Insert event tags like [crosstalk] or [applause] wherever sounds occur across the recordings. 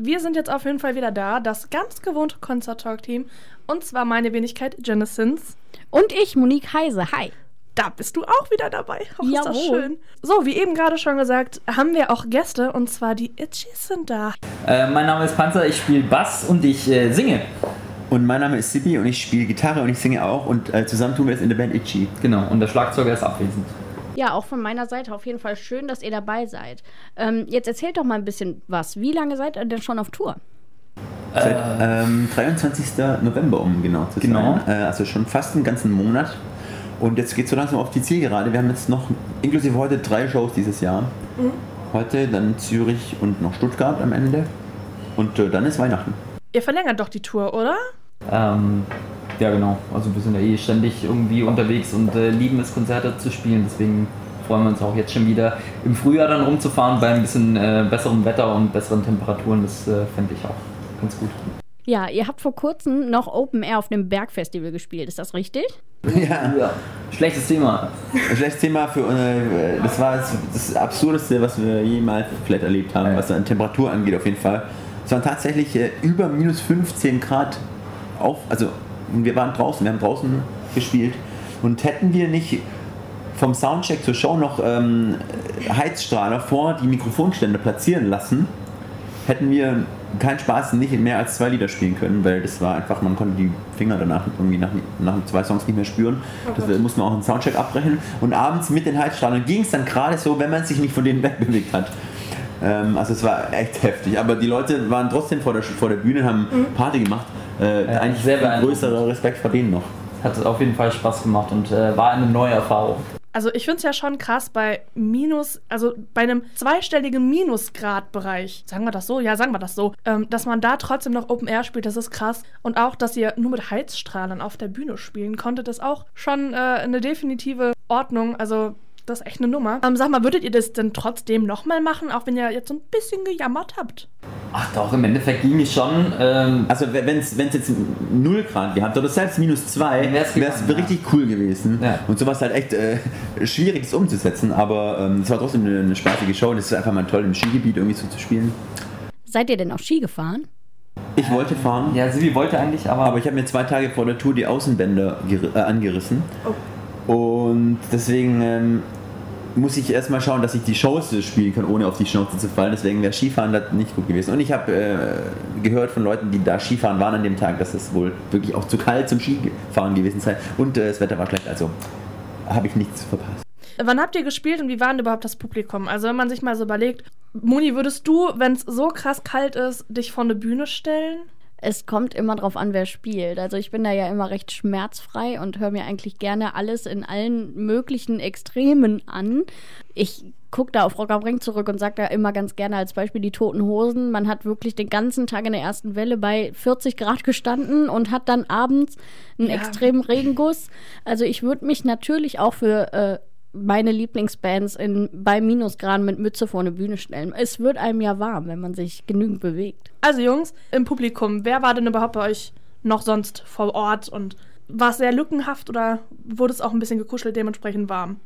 wir sind jetzt auf jeden Fall wieder da, das ganz gewohnte Concert Talk Team. Und zwar meine Wenigkeit Genesins. Und ich, Monique Heise. Hi. Da bist du auch wieder dabei. Oh, ist das schön. So, wie eben gerade schon gesagt, haben wir auch Gäste und zwar die Itchies sind da. Äh, mein Name ist Panzer, ich spiele Bass und ich äh, singe. Und mein Name ist Sibi und ich spiele Gitarre und ich singe auch und äh, zusammen tun wir es in der Band Itchy. Genau, und der Schlagzeuger ist abwesend. Ja, auch von meiner Seite auf jeden Fall schön, dass ihr dabei seid. Ähm, jetzt erzählt doch mal ein bisschen was. Wie lange seid ihr denn schon auf Tour? Seit ähm, 23. November, um genau zu Genau. sein. Äh, also schon fast einen ganzen Monat. Und jetzt geht es so langsam auf die Zielgerade. Wir haben jetzt noch inklusive heute drei Shows dieses Jahr. Heute, dann Zürich und noch Stuttgart am Ende. Und äh, dann ist Weihnachten. Ihr verlängert doch die Tour, oder? Ähm, ja, genau. Also wir sind ja eh ständig irgendwie unterwegs und äh, lieben es, Konzerte zu spielen. Deswegen freuen wir uns auch jetzt schon wieder im Frühjahr dann rumzufahren bei ein bisschen äh, besserem Wetter und besseren Temperaturen. Das äh, fände ich auch ganz gut. Ja, ihr habt vor kurzem noch Open Air auf dem Bergfestival gespielt. Ist das richtig? Ja. Ja. Schlechtes Thema. Schlechtes Thema für äh, das war das, das Absurdeste, was wir jemals vielleicht erlebt haben, Ja. was an Temperatur angeht auf jeden Fall. Es waren tatsächlich äh, über minus 15 Grad auf, also wir waren draußen, wir haben draußen gespielt und hätten wir nicht vom Soundcheck zur Show noch ähm, Heizstrahler vor die Mikrofonstände platzieren lassen, hätten wir keinen Spaß, nicht mehr als zwei Lieder spielen können, weil das war einfach, man konnte die Finger danach irgendwie nach, nach zwei Songs nicht mehr spüren. das mussten wir auch einen Soundcheck abbrechen. Und abends mit den Heizstrahlern ging es dann gerade so, wenn man sich nicht von denen [laughs] wegbewegt hat. Ähm, also es war echt heftig. Aber die Leute waren trotzdem vor der, vor der Bühne, haben Party gemacht. Äh, Ja, eigentlich sehr größerer Respekt vor denen noch. Hat auf jeden Fall Spaß gemacht und äh, war eine neue Erfahrung. Also ich finde es ja schon krass bei Minus, also bei einem zweistelligen Minusgrad-Bereich, sagen wir das so? Ja, sagen wir das so, ähm, dass man da trotzdem noch Open Air spielt, das ist krass. Und auch, dass ihr nur mit Heizstrahlen auf der Bühne spielen konntet, ist auch schon äh, eine definitive Ordnung. Also das ist echt eine Nummer. Ähm, sag mal, würdet ihr das denn trotzdem nochmal machen, auch wenn ihr jetzt so ein bisschen gejammert habt? Ach doch, im Endeffekt ging es schon. Ähm, Also wenn es jetzt 0 Grad gehabt oder selbst minus 2, Wär's wäre es ja. richtig cool gewesen. Ja. Und sowas halt echt äh, schwierig ist umzusetzen, aber ähm, es war trotzdem eine, eine spaßige Show und es ist einfach mal toll im Skigebiet irgendwie so zu spielen. Seid ihr denn auch Ski gefahren? Ich wollte fahren, ja, Sibi wollte eigentlich, aber, aber ich habe mir zwei Tage vor der Tour die Außenbänder äh, angerissen. Und deswegen ähm, muss ich erstmal schauen, dass ich die Shows spielen kann, ohne auf die Schnauze zu fallen. Deswegen wäre Skifahren da nicht gut gewesen. Und ich habe äh, gehört von Leuten, die da Skifahren waren an dem Tag, dass es wohl wirklich auch zu kalt zum Skifahren gewesen sei. Und äh, das Wetter war schlecht, also habe ich nichts verpasst. Wann habt ihr gespielt und wie war denn überhaupt das Publikum? Also wenn man sich mal so überlegt, Moni, würdest du, wenn es so krass kalt ist, dich vor eine Bühne stellen? Es kommt immer drauf an, wer spielt. Also ich bin da ja immer recht schmerzfrei und höre mir eigentlich gerne alles in allen möglichen Extremen an. Ich gucke da auf Rock am Ring zurück und sage da immer ganz gerne als Beispiel die Toten Hosen. Man hat wirklich den ganzen Tag in der ersten Welle bei 40 Grad gestanden und hat dann abends einen Ja. extremen Regenguss. Also ich würde mich natürlich auch für äh, meine Lieblingsbands in, bei Minusgraden mit Mütze vor eine Bühne stellen. Es wird einem ja warm, wenn man sich genügend bewegt. Also Jungs, im Publikum, wer war denn überhaupt bei euch noch sonst vor Ort und war es sehr lückenhaft oder wurde es auch ein bisschen gekuschelt, dementsprechend warm?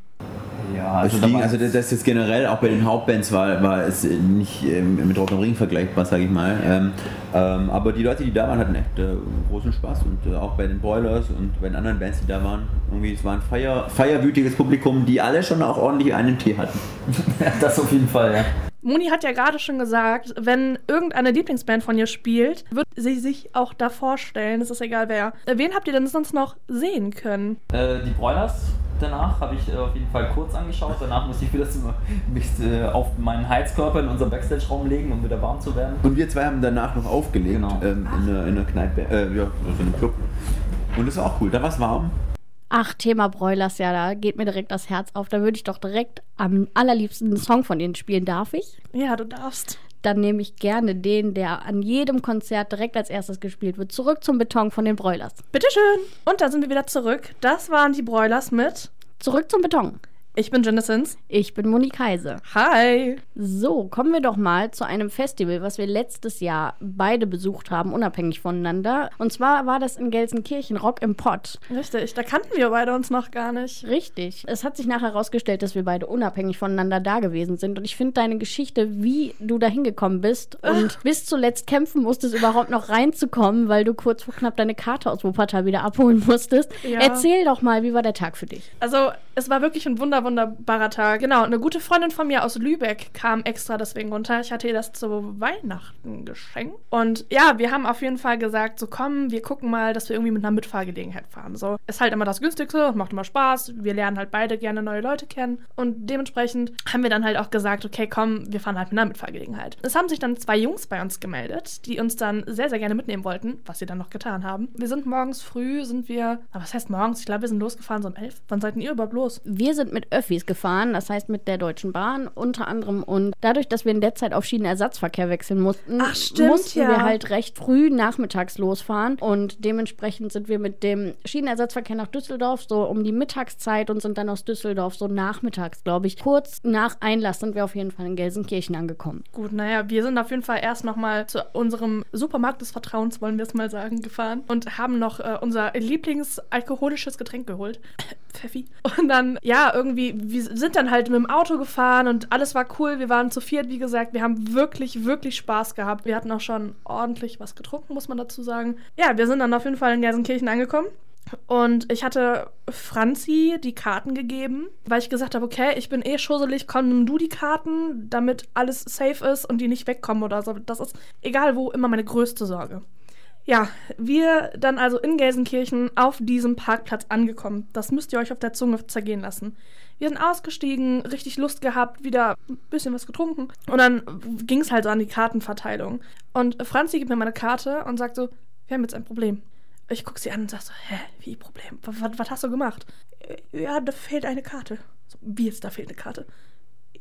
Ja, Also, war- also das das jetzt generell auch bei den Hauptbands war, war es nicht ähm, mit Rock am Ring vergleichbar, sage ich mal. Ähm, ähm, aber die Leute, die da waren, hatten echt äh, großen Spaß und äh, auch bei den Boilers und bei den anderen Bands, die da waren, irgendwie es war ein feier, feierwütiges Publikum, die alle schon auch ordentlich einen Tee hatten. [laughs] das auf jeden Fall, ja. Moni hat ja gerade schon gesagt, wenn irgendeine Lieblingsband von ihr spielt, wird sie sich auch da vorstellen, es ist egal wer. Äh, Wen habt ihr denn sonst noch sehen können? Äh, die Broilers danach habe ich äh, auf jeden Fall kurz angeschaut. Danach musste ich wieder zu, mich äh, auf meinen Heizkörper in unseren Backstage-Raum legen, um wieder warm zu werden. Und wir zwei haben danach noch aufgelegt Genau. ähm, in, einer, in einer Kneipe, äh, ja, also in einem Club. Und das war auch cool, da war es warm. Ach, Thema Broilers, ja, da geht mir direkt das Herz auf. Da würde ich doch direkt am allerliebsten einen Song von ihnen spielen. Darf ich? Ja, du darfst. Dann nehme ich gerne den, der an jedem Konzert direkt als erstes gespielt wird. Zurück zum Beton von den Broilers. Bitteschön. Und da sind wir wieder zurück. Das waren die Broilers mit Zurück zum Beton. Ich bin Genesins. Ich bin Moni Kaise. Hi. So, kommen wir doch mal zu einem Festival, was wir letztes Jahr beide besucht haben, unabhängig voneinander. Und zwar war das in Gelsenkirchen Rock im Pott. Richtig, da kannten wir beide uns noch gar nicht. Richtig. Es hat sich nachher herausgestellt, dass wir beide unabhängig voneinander da gewesen sind. Und ich finde deine Geschichte, wie du da hingekommen bist und bis zuletzt kämpfen musstest, überhaupt noch reinzukommen, weil du kurz vor knapp deine Karte aus Wuppertal wieder abholen musstest. Ja. Erzähl doch mal, wie war der Tag für dich? Also, es war wirklich ein wunder, wunderbarer Tag. Genau, eine gute Freundin von mir aus Lübeck kam extra deswegen runter. Ich hatte ihr das zu Weihnachten geschenkt. Und ja, wir haben auf jeden Fall gesagt, so komm, wir gucken mal, dass wir irgendwie mit einer Mitfahrgelegenheit fahren. So, ist halt immer das Günstigste, macht immer Spaß. Wir lernen halt beide gerne neue Leute kennen. Und dementsprechend haben wir dann halt auch gesagt, okay, komm, wir fahren halt mit einer Mitfahrgelegenheit. Es haben sich dann zwei Jungs bei uns gemeldet, die uns dann sehr, sehr gerne mitnehmen wollten, was sie dann noch getan haben. Wir sind morgens früh, sind wir, aber was heißt morgens? Ich glaube, wir sind losgefahren so um elf. Wann seid ihr überhaupt los? Wir sind mit Öffis gefahren, das heißt mit der Deutschen Bahn unter anderem. Und dadurch, dass wir in der Zeit auf Schienenersatzverkehr wechseln mussten, Ach, stimmt, mussten ja. wir halt recht früh nachmittags losfahren. Und dementsprechend sind wir mit dem Schienenersatzverkehr nach Düsseldorf so um die Mittagszeit und sind dann aus Düsseldorf so nachmittags, glaube ich. Kurz nach Einlass sind wir auf jeden Fall in Gelsenkirchen angekommen. Gut, naja, wir sind auf jeden Fall erst nochmal zu unserem Supermarkt des Vertrauens, wollen wir es mal sagen, gefahren und haben noch äh, unser Lieblingsalkoholisches Getränk geholt. [coughs] Pfeffi. Und dann, ja, irgendwie, wir sind dann halt mit dem Auto gefahren und alles war cool. Wir waren zu viert, wie gesagt. Wir haben wirklich, wirklich Spaß gehabt. Wir hatten auch schon ordentlich was getrunken, muss man dazu sagen. Ja, wir sind dann auf jeden Fall in Gelsenkirchen angekommen. Und ich hatte Franzi die Karten gegeben, weil ich gesagt habe, okay, ich bin eh schusselig, komm, nimm du die Karten, damit alles safe ist und die nicht wegkommen oder so. Das ist egal wo immer meine größte Sorge. Ja, wir dann also in Gelsenkirchen auf diesem Parkplatz angekommen. Das müsst ihr euch auf der Zunge zergehen lassen. Wir sind ausgestiegen, richtig Lust gehabt, wieder ein bisschen was getrunken. Und dann ging es halt so an die Kartenverteilung. Und Franzi gibt mir meine Karte und sagt so, wir haben jetzt ein Problem. Ich gucke sie an und sage so, hä, wie Problem? Was, was, was hast du gemacht? Ja, da fehlt eine Karte. So, wie jetzt, da fehlt eine Karte?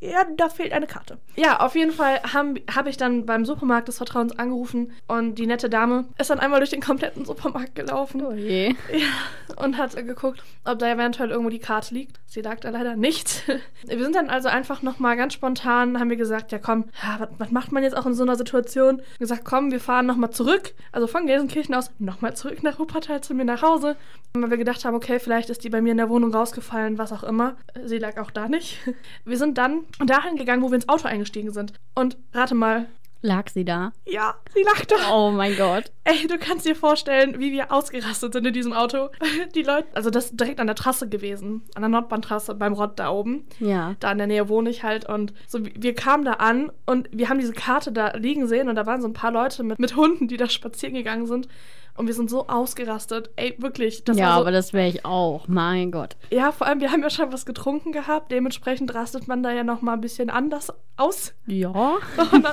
Ja, da fehlt eine Karte. Ja, auf jeden Fall habe hab ich dann beim Supermarkt des Vertrauens angerufen und die nette Dame ist dann einmal durch den kompletten Supermarkt gelaufen. Oh je. Ja, und hat geguckt, ob da eventuell irgendwo die Karte liegt. Sie lag da leider nicht. [laughs] Wir sind dann also einfach nochmal ganz spontan, haben wir gesagt, ja komm, ja, was, was macht man jetzt auch in so einer Situation? Gesagt, komm, wir fahren nochmal zurück, also von Gelsenkirchen aus nochmal zurück nach Wuppertal zu mir nach Hause. Weil wir gedacht haben, okay, vielleicht ist die bei mir in der Wohnung rausgefallen, was auch immer. Sie lag auch da nicht. Wir sind dann dahin gegangen, wo wir ins Auto eingestiegen sind. Und rate mal, Lag sie da? ja, sie lag da. Oh mein Gott. Ey, du kannst dir vorstellen, wie wir ausgerastet sind in diesem Auto. [laughs] Die Leute, also das ist direkt an der Trasse gewesen, an der Nordbahntrasse beim Rott da oben. Ja. Da in der Nähe wohne ich halt und so, wir kamen da an und wir haben diese Karte da liegen sehen und da waren so ein paar Leute mit, mit Hunden, die da spazieren gegangen sind und wir sind so ausgerastet. Ey, wirklich. Ja, so, aber das wäre ich auch. Mein Gott. ja, vor allem, wir haben ja schon was getrunken gehabt, dementsprechend rastet man da ja noch mal ein bisschen anders aus. Ja. [laughs] Dann,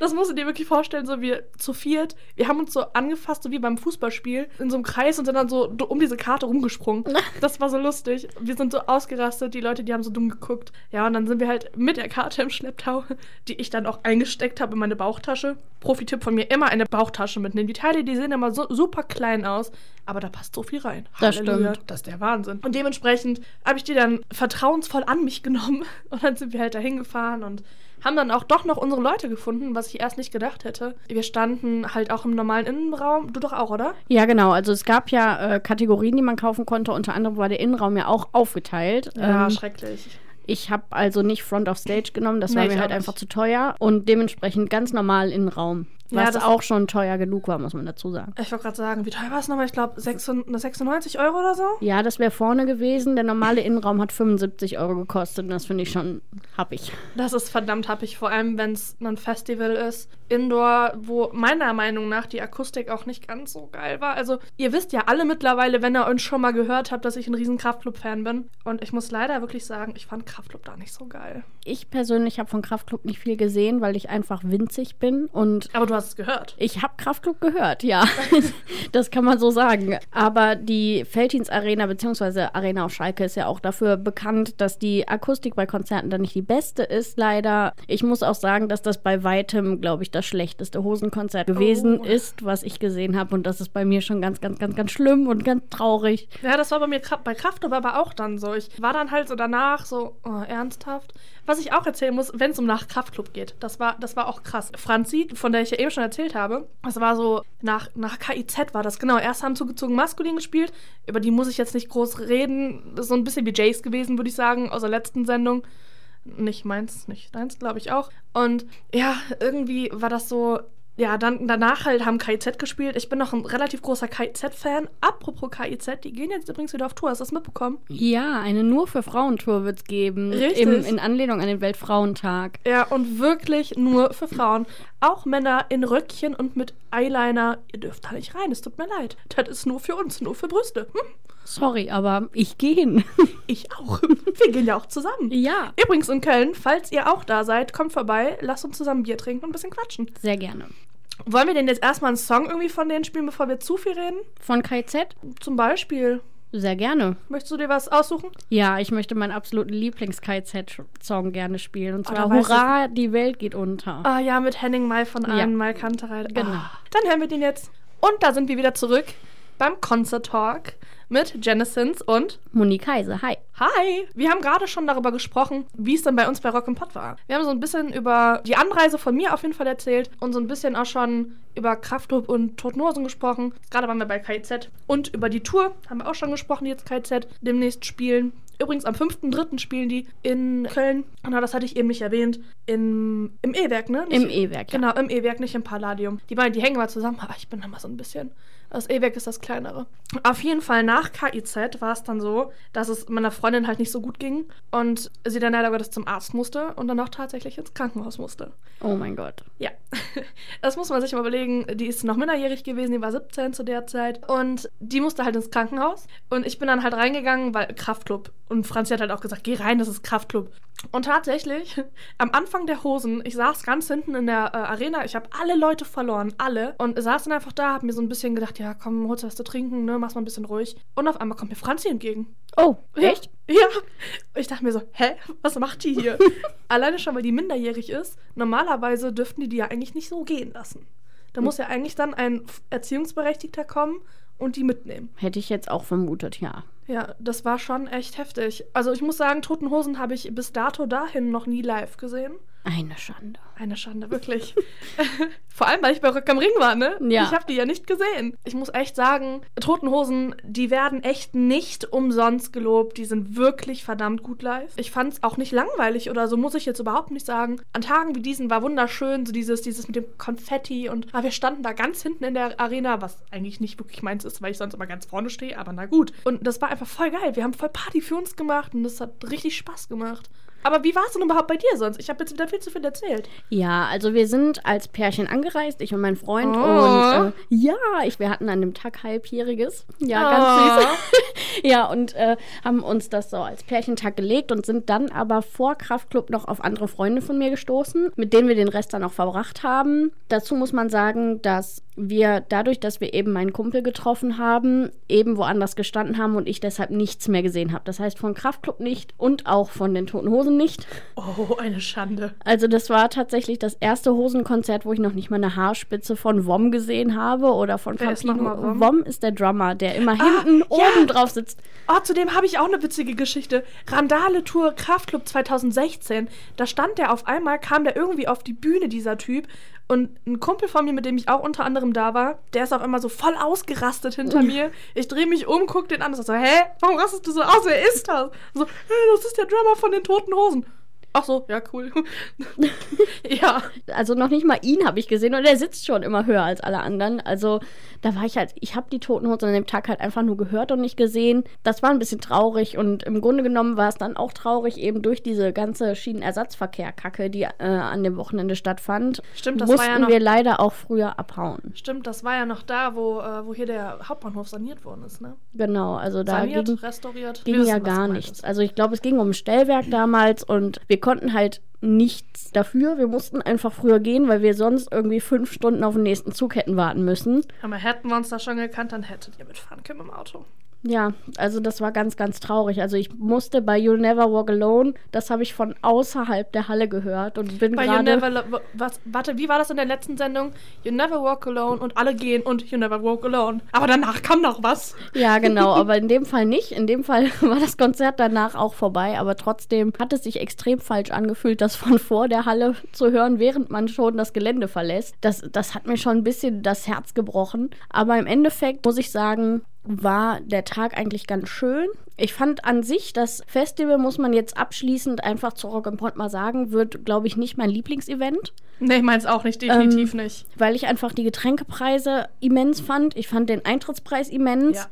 das musst du dir wirklich vorstellen, so wir zu viert, wir haben uns so angefasst, so wie beim Fußballspiel, in so einem Kreis und sind dann so um diese Karte rumgesprungen. [laughs] Das war so lustig. Wir sind so ausgerastet, die Leute, die haben so dumm geguckt. Ja, und dann sind wir halt mit der Karte im Schlepptau, die ich dann auch eingesteckt habe in meine Bauchtasche. Profi-Tipp von mir, immer eine Bauchtasche mitnehmen. Die Teile, die sehen immer so super klein aus, aber da passt so viel rein. Das Halleluja, stimmt. Das ist der Wahnsinn. Und dementsprechend habe ich die dann vertrauensvoll an mich genommen [laughs] und dann sind wir halt da hingefahren und haben dann auch doch noch unsere Leute gefunden, was ich erst nicht gedacht hätte. Wir standen halt auch im normalen Innenraum. Du doch auch, oder? Ja, genau. Also es gab ja äh, Kategorien, die man kaufen konnte. Unter anderem war der Innenraum ja auch aufgeteilt. Ja, Ähm, schrecklich. ich habe also nicht Front of Stage genommen, das war Nee, mir ich halt einfach nicht. zu teuer. Und dementsprechend ganz normal Innenraum. Ja, Was das- auch schon teuer genug war, muss man dazu sagen. Ich wollte gerade sagen, wie teuer war es nochmal? Ich glaube 96 Euro oder so. Ja, das wäre vorne gewesen. Der normale Innenraum hat 75 Euro gekostet. Und das finde ich schon happig. Das ist verdammt happig, vor allem wenn es ein Festival ist. Indoor, wo meiner Meinung nach die Akustik auch nicht ganz so geil war. Also, ihr wisst ja alle mittlerweile, wenn ihr uns schon mal gehört habt, dass ich ein riesen Kraftclub-Fan bin. Und ich muss leider wirklich sagen, ich fand Kraftclub da nicht so geil. Ich persönlich habe von Kraftklub nicht viel gesehen, weil ich einfach winzig bin. Und Aber du hast hast es gehört. Ich habe Kraftklub gehört, ja. [laughs] das kann man so sagen. Aber die Feldins Arena bzw. Arena auf Schalke ist ja auch dafür bekannt, dass die Akustik bei Konzerten dann nicht die beste ist, leider. Ich muss auch sagen, dass das bei weitem, glaube ich, das schlechteste Hosenkonzert gewesen Oh. ist, was ich gesehen habe. Und das ist bei mir schon ganz, ganz, ganz, ganz schlimm und ganz traurig. Ja, das war bei mir bei Kraftclub aber auch dann so. Ich war dann halt so danach so, oh, ernsthaft. Was ich auch erzählen muss, wenn es um nach Kraftclub geht, das war, das war auch krass. Franzi, von der ich ja eben schon erzählt habe, das war so, nach, nach KIZ war das, genau. Erst haben zugezogen maskulin gespielt, über die muss ich jetzt nicht groß reden. So ein bisschen wie Jace gewesen, würde ich sagen, aus der letzten Sendung. Nicht meins, nicht deins, glaube ich auch. Und ja, irgendwie war das so. Ja, dann danach halt haben KIZ gespielt. Ich bin noch ein relativ großer KIZ-Fan. Apropos KIZ, die gehen jetzt übrigens wieder auf Tour. Hast du das mitbekommen? Ja, eine nur für Frauentour wird es geben. Richtig. Im, in Anlehnung an den Weltfrauentag. Ja, und wirklich nur für Frauen. Auch Männer in Röckchen und mit Eyeliner. Ihr dürft da nicht rein, es tut mir leid. Das ist nur für uns, nur für Brüste. Hm, Sorry, aber ich gehe hin. [laughs] ich auch. Wir gehen ja auch zusammen. ja. Übrigens in Köln, falls ihr auch da seid, kommt vorbei, lasst uns zusammen Bier trinken und ein bisschen quatschen. Sehr gerne. Wollen wir denn jetzt erstmal einen Song irgendwie von denen spielen, bevor wir zu viel reden? Von KZ? Zum Beispiel, Sehr gerne. möchtest du dir was aussuchen? Ja, ich möchte meinen absoluten Lieblings-KZ-Song gerne spielen. Und Oh, zwar weiß Hurra, die Welt geht unter. Ah ja, mit Henning Mai von Ja. Ahnen Mai Kanterei. Genau. Ah, dann hören wir den jetzt. Und da sind wir wieder zurück beim Concert Talk mit Genesins und Monique Heise, hi. Hi! Wir haben gerade schon darüber gesprochen, wie es dann bei uns bei Rock Pop war. Wir haben so ein bisschen über die Anreise von mir auf jeden Fall erzählt und so ein bisschen auch schon über Kraftklub und Toten Hosen gesprochen. Gerade waren wir bei KIZ. Und über die Tour haben wir auch schon gesprochen, die jetzt KIZ demnächst spielen. Übrigens am 5.3. spielen die in Köln. Na, das hatte ich eben nicht erwähnt. In, Im E-Werk, ne? Nicht- Im E-Werk, ja. Genau, im E-Werk, nicht im Palladium. Die beiden, die hängen mal zusammen, aber ich bin da mal so ein bisschen. Das E-Werk ist das kleinere. Auf jeden Fall nach KIZ war es dann so, dass es meiner Freundin halt nicht so gut ging und sie dann leider Gottes zum Arzt musste und dann auch tatsächlich ins Krankenhaus musste. Oh mein Gott. Ja, [laughs] das muss man sich mal überlegen. Die ist noch minderjährig gewesen, die war 17 zu der Zeit. Und die musste halt ins Krankenhaus. Und ich bin dann halt reingegangen, weil Kraftclub. Und Franzi hat halt auch gesagt, geh rein, das ist Kraftclub. Und tatsächlich, [laughs] am Anfang der Hosen, ich saß ganz hinten in der äh, Arena, ich habe alle Leute verloren, alle. Und saß dann einfach da, hab mir so ein bisschen gedacht, ja komm, holst du was zu trinken, ne, mach's mal ein bisschen ruhig. Und auf einmal kommt mir Franzi entgegen. Oh, echt? Ja. Ich dachte mir so, hä, was macht die hier? [laughs] Alleine schon, weil die minderjährig ist. Normalerweise dürften die die ja eigentlich nicht so gehen lassen. Da muss ja eigentlich dann ein Erziehungsberechtigter kommen und die mitnehmen. Hätte ich jetzt auch vermutet, ja. Ja, das war schon echt heftig. Also ich muss sagen, Toten Hosen habe ich bis dato dahin noch nie live gesehen. Eine Schande. Eine Schande, wirklich. [laughs] Vor allem, weil ich bei Rock am Ring war, ne? Ja. Ich habe die ja nicht gesehen. Ich muss echt sagen, Toten Hosen, die werden echt nicht umsonst gelobt. Die sind wirklich verdammt gut live. Ich fand es auch nicht langweilig oder so, muss ich jetzt überhaupt nicht sagen. An Tagen wie diesen war wunderschön, so dieses, dieses mit dem Konfetti und ah, wir standen da ganz hinten in der Arena, was eigentlich nicht wirklich meins ist, weil ich sonst immer ganz vorne stehe, aber na gut. Und das war einfach voll geil. Wir haben voll Party für uns gemacht und das hat richtig Spaß gemacht. Aber wie war es denn überhaupt bei dir sonst? Ich habe jetzt wieder viel zu viel erzählt. Ja, also wir sind als Pärchen angereist, ich und mein Freund. Oh. Und äh, ja, ich, wir hatten an dem Tag halbjähriges. Ja, Oh. ganz süß. [laughs] ja, und äh, haben uns das so als Pärchentag gelegt und sind dann aber vor Kraftclub noch auf andere Freunde von mir gestoßen, mit denen wir den Rest dann auch verbracht haben. Dazu muss man sagen, dass wir dadurch, dass wir eben meinen Kumpel getroffen haben, eben woanders gestanden haben und ich deshalb nichts mehr gesehen habe. Das heißt von Kraftclub nicht und auch von den Toten Hosen nicht. Oh, eine Schande. Also das war tatsächlich das erste Hosenkonzert, wo ich noch nicht mal eine Haarspitze von Wom gesehen habe oder von Wer ist Campino. Wom? Wom ist der Drummer, der immer Ah, hinten ja. oben drauf sitzt. Oh, zudem habe ich auch eine witzige Geschichte. Randale Tour Kraftclub 2016. Da stand der auf einmal, kam der irgendwie auf die Bühne, dieser Typ. Und ein Kumpel von mir, mit dem ich auch unter anderem da war, der ist auf einmal so voll ausgerastet hinter mir. Ich drehe mich um, guck den an und sag so, hä, warum rastest du so aus? Wer ist das? So, hä, das ist der Drummer von den Toten Hosen. Ach so, ja, cool. [laughs] ja. Also noch nicht mal ihn habe ich gesehen und er sitzt schon immer höher als alle anderen. Also da war ich halt, ich habe die Toten Hosen an dem Tag halt einfach nur gehört und nicht gesehen. Das war ein bisschen traurig und im Grunde genommen war es dann auch traurig eben durch diese ganze Schienenersatzverkehr-Kacke, die äh, an dem Wochenende stattfand. Stimmt, das war mussten ja noch- wir leider auch früher abhauen. Stimmt, das war ja noch da, wo, äh, wo hier der Hauptbahnhof saniert worden ist, ne? Genau, also da Saniert, ging, restauriert. ging ja gar nichts. Also ich glaube, es ging um ein Stellwerk damals und wir konnten halt nichts dafür. Wir mussten einfach früher gehen, weil wir sonst irgendwie fünf Stunden auf den nächsten Zug hätten warten müssen. Aber hätten wir uns da schon gekannt, dann hättet ihr mitfahren können im Auto. Ja, also das war ganz, ganz traurig. Also ich musste bei You Never Walk Alone, das habe ich von außerhalb der Halle gehört und bin Bei You gerade... Never, was, warte, wie war das in der letzten Sendung? You Never Walk Alone und alle gehen und You Never Walk Alone. Aber danach kam noch was. Ja, genau, [laughs] aber in dem Fall nicht. In dem Fall [laughs] war das Konzert danach auch vorbei, aber trotzdem hat es sich extrem falsch angefühlt, das von vor der Halle zu hören, während man schon das Gelände verlässt. Das, das hat mir schon ein bisschen das Herz gebrochen. Aber im Endeffekt muss ich sagen, war der Tag eigentlich ganz schön. Ich fand an sich, das Festival, muss man jetzt abschließend einfach zu Rock Pont mal sagen, wird, glaube ich, nicht mein Lieblingsevent. Nee, ich meins auch nicht, definitiv nicht. Weil ich einfach die Getränkepreise immens fand. Ich fand den Eintrittspreis immens. Ja.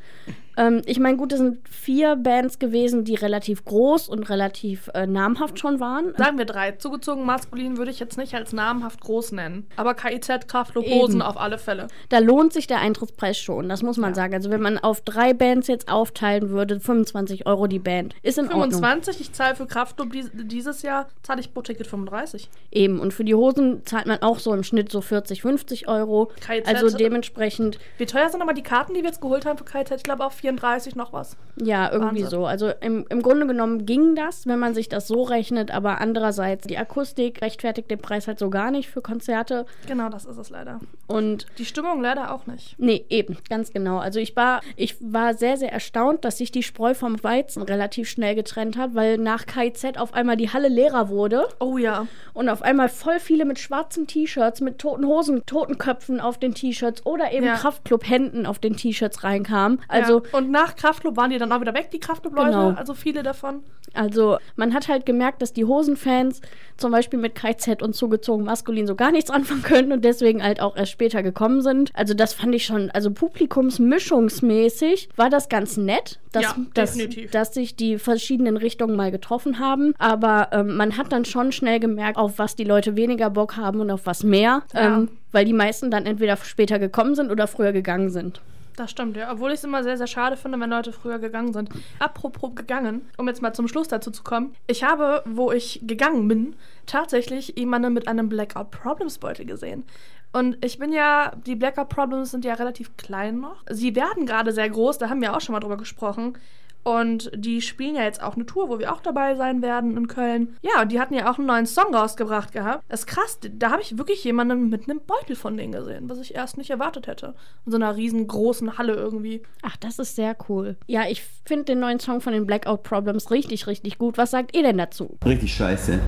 Ähm, ich meine, gut, es sind vier Bands gewesen, die relativ groß und relativ äh, namhaft schon waren. Sagen wir drei. Zugezogen maskulin würde ich jetzt nicht als namhaft groß nennen. Aber KIZ, Kraftklub. Hosen auf alle Fälle. Da lohnt sich der Eintrittspreis schon, das muss man Ja. sagen. Also wenn man auf drei Bands jetzt aufteilen würde, 25 Euro die Band, ist in Ordnung. 25, ich zahle für Kraftklub dies, dieses Jahr, zahle ich pro Ticket 35. Eben, und für die Hosen zahlt man auch so im Schnitt so 40, 50 Euro. KIZ Also dementsprechend, Wie teuer sind aber die Karten, die wir jetzt geholt haben für KIZ? Ich glaube auch 34 noch was. ja, irgendwie Wahnsinn. so. Also im, im Grunde genommen ging das, wenn man sich das so rechnet, aber andererseits, die Akustik rechtfertigt den Preis halt so gar nicht für Konzerte. Genau, das ist es leider. Und Die Stimmung leider auch nicht. Nee, eben, ganz genau. Also ich war, ich war sehr, sehr erstaunt, dass sich die Spreu vom Weizen relativ schnell getrennt hat, weil nach KIZ auf einmal die Halle leerer wurde Oh ja. und auf einmal voll viele mit schwarzen T-Shirts, mit toten Hosen, toten Köpfen auf den T-Shirts oder eben Ja. Kraftclub-Händen auf den T-Shirts reinkamen. Also, ja. Und nach Kraftklub waren die dann auch wieder weg, die Kraftklub-Leute. Genau. Also viele davon. also man hat halt gemerkt, dass die Hosenfans zum Beispiel mit KIZ und zugezogen maskulin so gar nichts anfangen können und deswegen halt auch erst später gekommen sind. Also das fand ich schon, also publikumsmischungsmäßig war das ganz nett, dass, Ja, dass, dass sich die verschiedenen Richtungen mal getroffen haben. Aber ähm, man hat dann schon schnell gemerkt, auf was die Leute weniger Bock haben und auf was mehr. Ja. Ähm, weil die meisten dann entweder später gekommen sind oder früher gegangen sind. Das stimmt, ja. Obwohl ich es immer sehr, sehr schade finde, wenn Leute früher gegangen sind. Apropos gegangen, um jetzt mal zum Schluss dazu zu kommen. Ich habe, wo ich gegangen bin, tatsächlich jemanden mit einem Blackout Problems Beutel gesehen. Und ich bin ja, die Blackout Problems sind ja relativ klein noch. Sie werden gerade sehr groß, da haben wir auch schon mal drüber gesprochen. Und die spielen ja jetzt auch eine Tour, wo wir auch dabei sein werden in Köln. Ja, und die hatten ja auch einen neuen Song rausgebracht gehabt. Das ist krass, da habe ich wirklich jemanden mit einem Beutel von denen gesehen, was ich erst nicht erwartet hätte. In so einer riesengroßen Halle irgendwie. Ach, das ist sehr cool. Ja, ich finde den neuen Song von den Blackout Problems richtig, richtig gut. Was sagt ihr denn dazu? Richtig scheiße.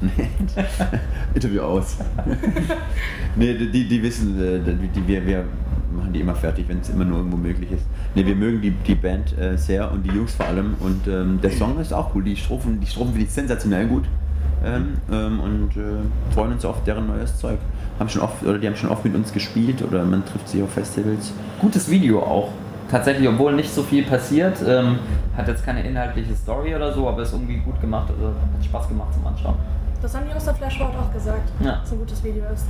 [laughs] Interview aus. [laughs] nee, die, die wissen, äh, die, die, wir, wir machen die immer fertig, wenn es immer nur irgendwo möglich ist. Nee, wir mögen die, die Band äh, sehr und die Jungs vor allem. Und ähm, der Song ist auch cool. Die Strophen, die Strophen finde ich sensationell gut. Ähm, ähm, und äh, freuen uns auf deren neues Zeug. Haben schon oft, oder die haben schon oft mit uns gespielt oder man trifft sie auf Festivals. Gutes Video auch. Tatsächlich, obwohl nicht so viel passiert, ähm, hat jetzt keine inhaltliche Story oder so, aber ist irgendwie gut gemacht, also hat Spaß gemacht zum Anschauen. Das haben die aus der Flashboard auch gesagt, Ja. dass es ein gutes Video ist.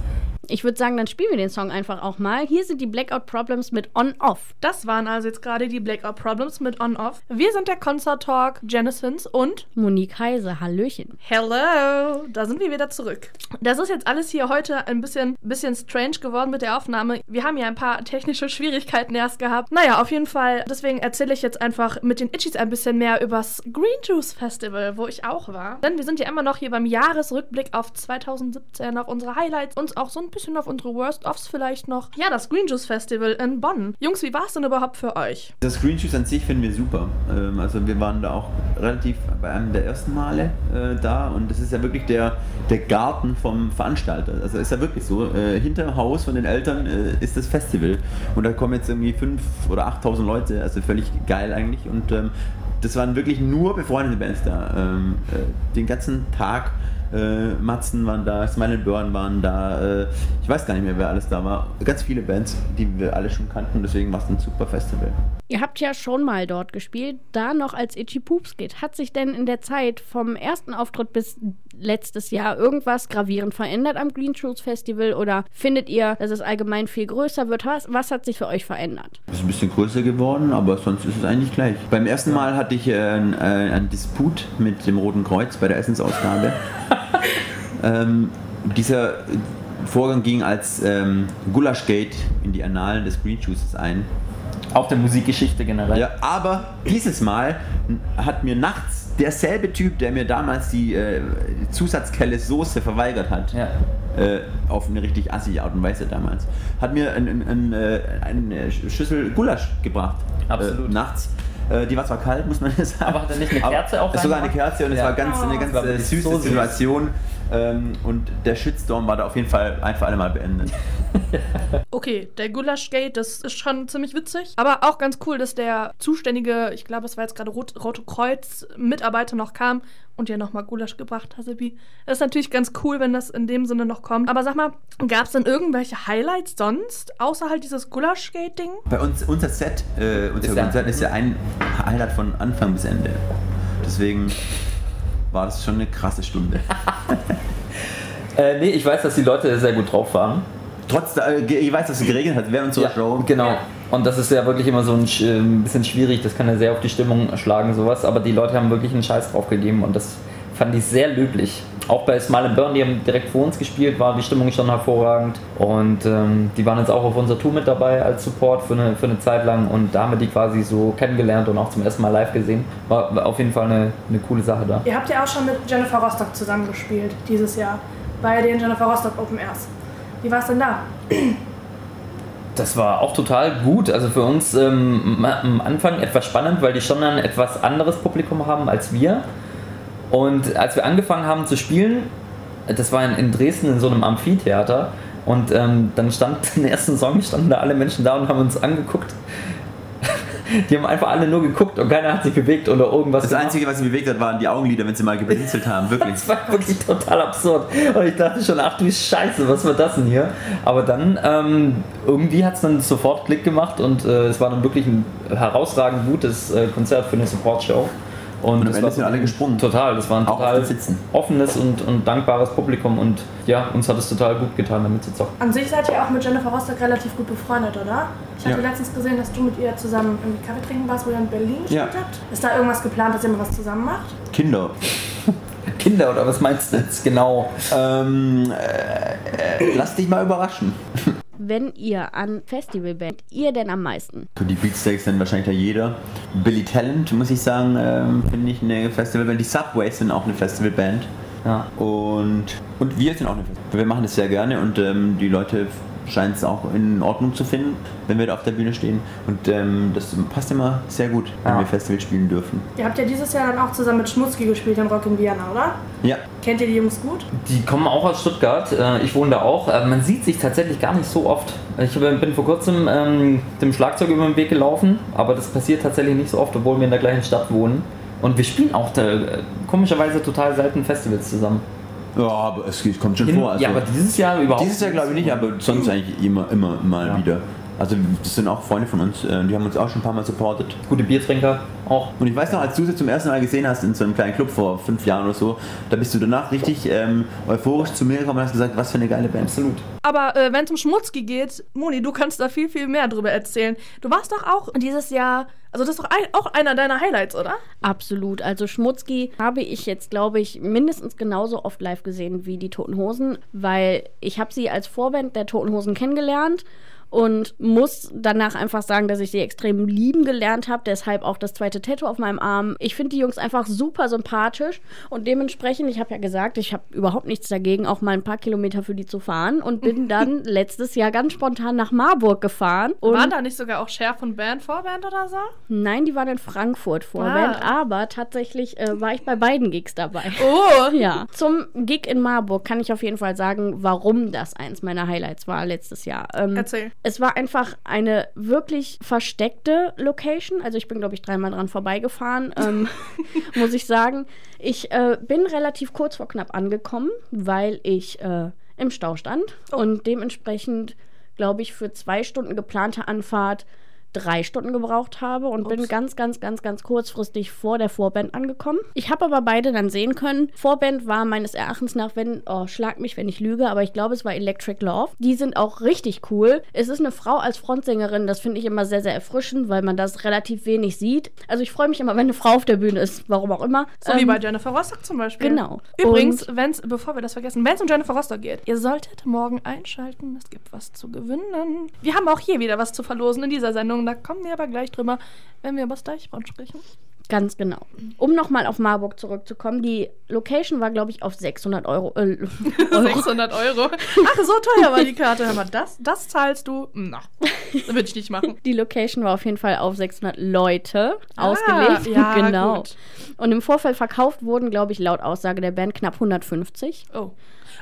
Ich würde sagen, dann spielen wir den Song einfach auch mal. Hier sind die Blackout Problems mit On-Off. Das waren also jetzt gerade die Blackout Problems mit On-Off. Wir sind der Concert Talk, Genesis und Monique Heise, Hallöchen. Hello! Da sind wir wieder zurück. Das ist jetzt alles hier heute ein bisschen, bisschen strange geworden mit der Aufnahme. Wir haben ja ein paar technische Schwierigkeiten erst gehabt. Naja, auf jeden Fall. Deswegen erzähle ich jetzt einfach mit den Itchies ein bisschen mehr übers Green Juice Festival, wo ich auch war. Denn wir sind ja immer noch hier beim Jahresrückblick auf 2017, auf unsere Highlights und auch so ein bisschen auf unsere Worst-Offs vielleicht noch. Ja, das Green Juice Festival in Bonn. Jungs, wie war es denn überhaupt für euch? Das Green Juice an sich finden wir super. Ähm, also wir waren da auch relativ bei einem der ersten Male äh, da und das ist ja wirklich der, der Garten vom Veranstalter. Also ist ja wirklich so. Äh, hinter Haus von den Eltern äh, ist das Festival und da kommen jetzt irgendwie 5.000 oder 8.000 Leute. Also völlig geil eigentlich und ähm, das waren wirklich nur befreundete Bands da. Ähm, äh, den ganzen Tag äh, Matzen waren da, Smile and Burn waren da, äh, ich weiß gar nicht mehr, wer alles da war. Ganz viele Bands, die wir alle schon kannten, deswegen war es ein super Festival. Ihr habt ja schon mal dort gespielt, da noch als Itchy Poops geht. Hat sich denn in der Zeit vom ersten Auftritt bis letztes Jahr irgendwas gravierend verändert am Green Shoes Festival oder findet ihr, dass es allgemein viel größer wird? Was, was hat sich für euch verändert? Ist ein bisschen größer geworden, aber sonst ist es eigentlich gleich. Beim ersten Mal hatte ich äh, einen, äh, einen Disput mit dem Roten Kreuz bei der Essensausgabe. [laughs] [laughs] ähm, dieser Vorgang ging als ähm, Gulaschgate in die Annalen des Green Juices ein. Auch der Musikgeschichte generell. Ja, aber dieses Mal hat mir nachts derselbe Typ, der mir damals die äh, Zusatzkelle Soße verweigert hat, Ja. äh, auf eine richtig assige Art und Weise damals, hat mir ein, ein, ein, äh, eine Schüssel Gulasch gebracht. Absolut. Äh, nachts. Äh, die war zwar kalt, muss man [laughs] sagen. Aber hat er nicht eine Kerze auch es ist Sogar eine? Kerze und es war ganz, eine Oh. ganz äh, süße so süß. Situation. Ähm, und der Shitstorm war da auf jeden Fall ein für alle Mal beendet. [laughs] Okay, der Gulaschgate, das ist schon ziemlich witzig. Aber auch ganz cool, dass der zuständige, ich glaube, es war jetzt gerade Rot Rote Kreuz, Mitarbeiter noch kam und dir nochmal Gulasch gebracht hat, Seppi. Das ist natürlich ganz cool, wenn das in dem Sinne noch kommt. Aber sag mal, gab es denn irgendwelche Highlights sonst, außer halt dieses Gulaschgate-Ding? Bei uns, unser Set, äh, unser Ist ja- Konzert ist ja ein Highlight von Anfang bis Ende. Deswegen war das schon eine krasse Stunde. [laughs] Äh, nee, ich weiß, dass die Leute sehr gut drauf waren. Trotz, äh, ich weiß, dass es geregnet hat während unserer Show. Genau. Ja. Und das ist ja wirklich immer so ein, äh, ein bisschen schwierig, das kann ja sehr auf die Stimmung schlagen, sowas. Aber die Leute haben wirklich einen Scheiß drauf gegeben und das fand ich sehr löblich. Auch bei Smile and Burn, die haben direkt vor uns gespielt, war die Stimmung schon hervorragend. Und ähm, die waren jetzt auch auf unserer Tour mit dabei als Support für eine, für eine Zeit lang und da haben wir die quasi so kennengelernt und auch zum ersten Mal live gesehen. War, auf jeden Fall eine, eine coole Sache da. Ihr habt ja auch schon mit Jennifer Rostock zusammengespielt dieses Jahr bei den Jennifer Rostock Open Airs. Wie war es denn da? Das war auch total gut. Also für uns ähm, am Anfang etwas spannend, weil die schon ein etwas anderes Publikum haben als wir. Und als wir angefangen haben zu spielen, das war in, in Dresden in so einem Amphitheater. Und ähm, dann stand [laughs] den ersten Song, standen da alle Menschen da und haben uns angeguckt. [laughs] Die haben einfach alle nur geguckt und keiner hat sich bewegt oder irgendwas. Das gemacht. Einzige, was sie bewegt hat, waren die Augenlider, wenn sie mal geblinzelt haben. Wirklich. [laughs] Das war wirklich total absurd. Und ich dachte schon, ach du Scheiße, was war das denn hier? Aber dann, ähm, irgendwie hat es dann sofort Klick gemacht und äh, es war dann wirklich ein herausragend gutes äh, Konzert für eine Support-Show. Und, am das Ende war sind alle gesprungen. Total, das war ein total offenes und, und dankbares Publikum und ja, uns hat es total gut getan, damit zu zocken. An sich seid ihr auch mit Jennifer Rostock relativ gut befreundet, oder? Ich hatte Ja. letztens gesehen, dass du mit ihr zusammen irgendwie Kaffee trinken warst, wo ihr in Berlin gespielt Ja. habt. Ist da irgendwas geplant, dass ihr mal was zusammen macht? Kinder. [laughs] Kinder oder was meinst du jetzt genau? Ähm, äh, äh, lass dich mal überraschen. Wenn ihr an Festivalband, ihr denn am meisten? Die Beatsteaks sind wahrscheinlich ja jeder. Billy Talent, muss ich sagen, ähm, finde ich eine Festivalband. Die Subways sind auch eine Festivalband. Ja. Und, und wir sind auch eine Festivalband. Wir machen das sehr gerne und ähm, die Leute scheinen es auch in Ordnung zu finden, wenn wir da auf der Bühne stehen. Und ähm, das passt immer sehr gut, wenn Ja. wir Festival spielen dürfen. Ihr habt ja dieses Jahr dann auch zusammen mit Schmutzki gespielt in Rock in Vienna, oder? Ja, Kennt ihr die Jungs gut? Die kommen auch aus Stuttgart. Äh, Ich wohne da auch. Äh, Man sieht sich tatsächlich gar nicht so oft. Ich bin vor kurzem ähm, dem Schlagzeug über den Weg gelaufen, aber das passiert tatsächlich nicht so oft, obwohl wir in der gleichen Stadt wohnen. Und wir spielen auch da, äh, komischerweise total selten Festivals zusammen. Ja aber es kommt schon Hin- vor. Also ja, aber dieses Jahr überhaupt Dieses Jahr glaube ich nicht, aber sonst eigentlich immer, immer mal Ja. wieder. Also das sind auch Freunde von uns, äh, die haben uns auch schon ein paar Mal supportet. Gute Biertrinker auch. Und ich weiß noch, als du sie zum ersten Mal gesehen hast in so einem kleinen Club vor fünf Jahren oder so, da bist du danach richtig ähm, euphorisch zu mir gekommen und hast gesagt, was für eine geile Band. Absolut. Aber äh, wenn es um Schmutzki geht, Moni, du kannst da viel, viel mehr drüber erzählen. Du warst doch auch dieses Jahr, also das ist doch ein, auch einer deiner Highlights, oder? Absolut. Also Schmutzki habe ich jetzt, glaube ich, mindestens genauso oft live gesehen wie die Toten Hosen, weil ich habe sie als Vorband der Toten Hosen kennengelernt und muss danach einfach sagen, dass ich sie extrem lieben gelernt habe. Deshalb auch das zweite Tattoo auf meinem Arm. Ich finde die Jungs einfach super sympathisch und dementsprechend, ich habe ja gesagt, ich habe überhaupt nichts dagegen, auch mal ein paar Kilometer für die zu fahren und bin [laughs] dann letztes Jahr ganz spontan nach Marburg gefahren. Und Waren da nicht sogar auch Sheriff und Band, Vorband oder so? Nein, die waren in Frankfurt Vorband, Ah. aber tatsächlich äh, war ich bei beiden Gigs dabei. Oh! [laughs] Ja, zum Gig in Marburg kann ich auf jeden Fall sagen, warum das eins meiner Highlights war letztes Jahr. Ähm, Erzähl. Es war einfach eine wirklich versteckte Location. Also ich bin, glaube ich, dreimal dran vorbeigefahren, ähm, [laughs] muss ich sagen. Ich äh, bin relativ kurz vor knapp angekommen, weil ich äh, im Stau stand und dementsprechend, glaube ich, für zwei Stunden geplante Anfahrt drei Stunden gebraucht habe und bin Ups. ganz, ganz, ganz, ganz kurzfristig vor der Vorband angekommen. Ich habe aber beide dann sehen können. Vorband war meines Erachtens nach, wenn, oh, schlag mich, wenn ich lüge, aber ich glaube, es war Electric Love. Die sind auch richtig cool. Es ist eine Frau als Frontsängerin, das finde ich immer sehr, sehr erfrischend, weil man das relativ wenig sieht. Also ich freue mich immer, wenn eine Frau auf der Bühne ist, warum auch immer. So wie Ähm, bei Jennifer Rostock zum Beispiel. Genau. Übrigens, Und- wenn's, bevor wir das vergessen, wenn es um Jennifer Rostock geht, ihr solltet morgen einschalten. Es gibt was zu gewinnen. Wir haben auch hier wieder was zu verlosen in dieser Sendung. Da kommen wir aber gleich drüber, wenn wir über das Deichbrand sprechen. Ganz genau. Um nochmal auf Marburg zurückzukommen, die Location war, glaube ich, auf 600 Euro. Äh, [laughs] Euro. 600 Euro. Ach, so teuer war die Karte. Hör mal, das, das zahlst du? Na, das würde ich nicht machen. [laughs] Die Location war auf jeden Fall auf 600 Leute ausgelegt. ja, [laughs] genau. gut. Und im Vorfeld verkauft wurden, glaube ich, laut Aussage der Band knapp 150. Oh.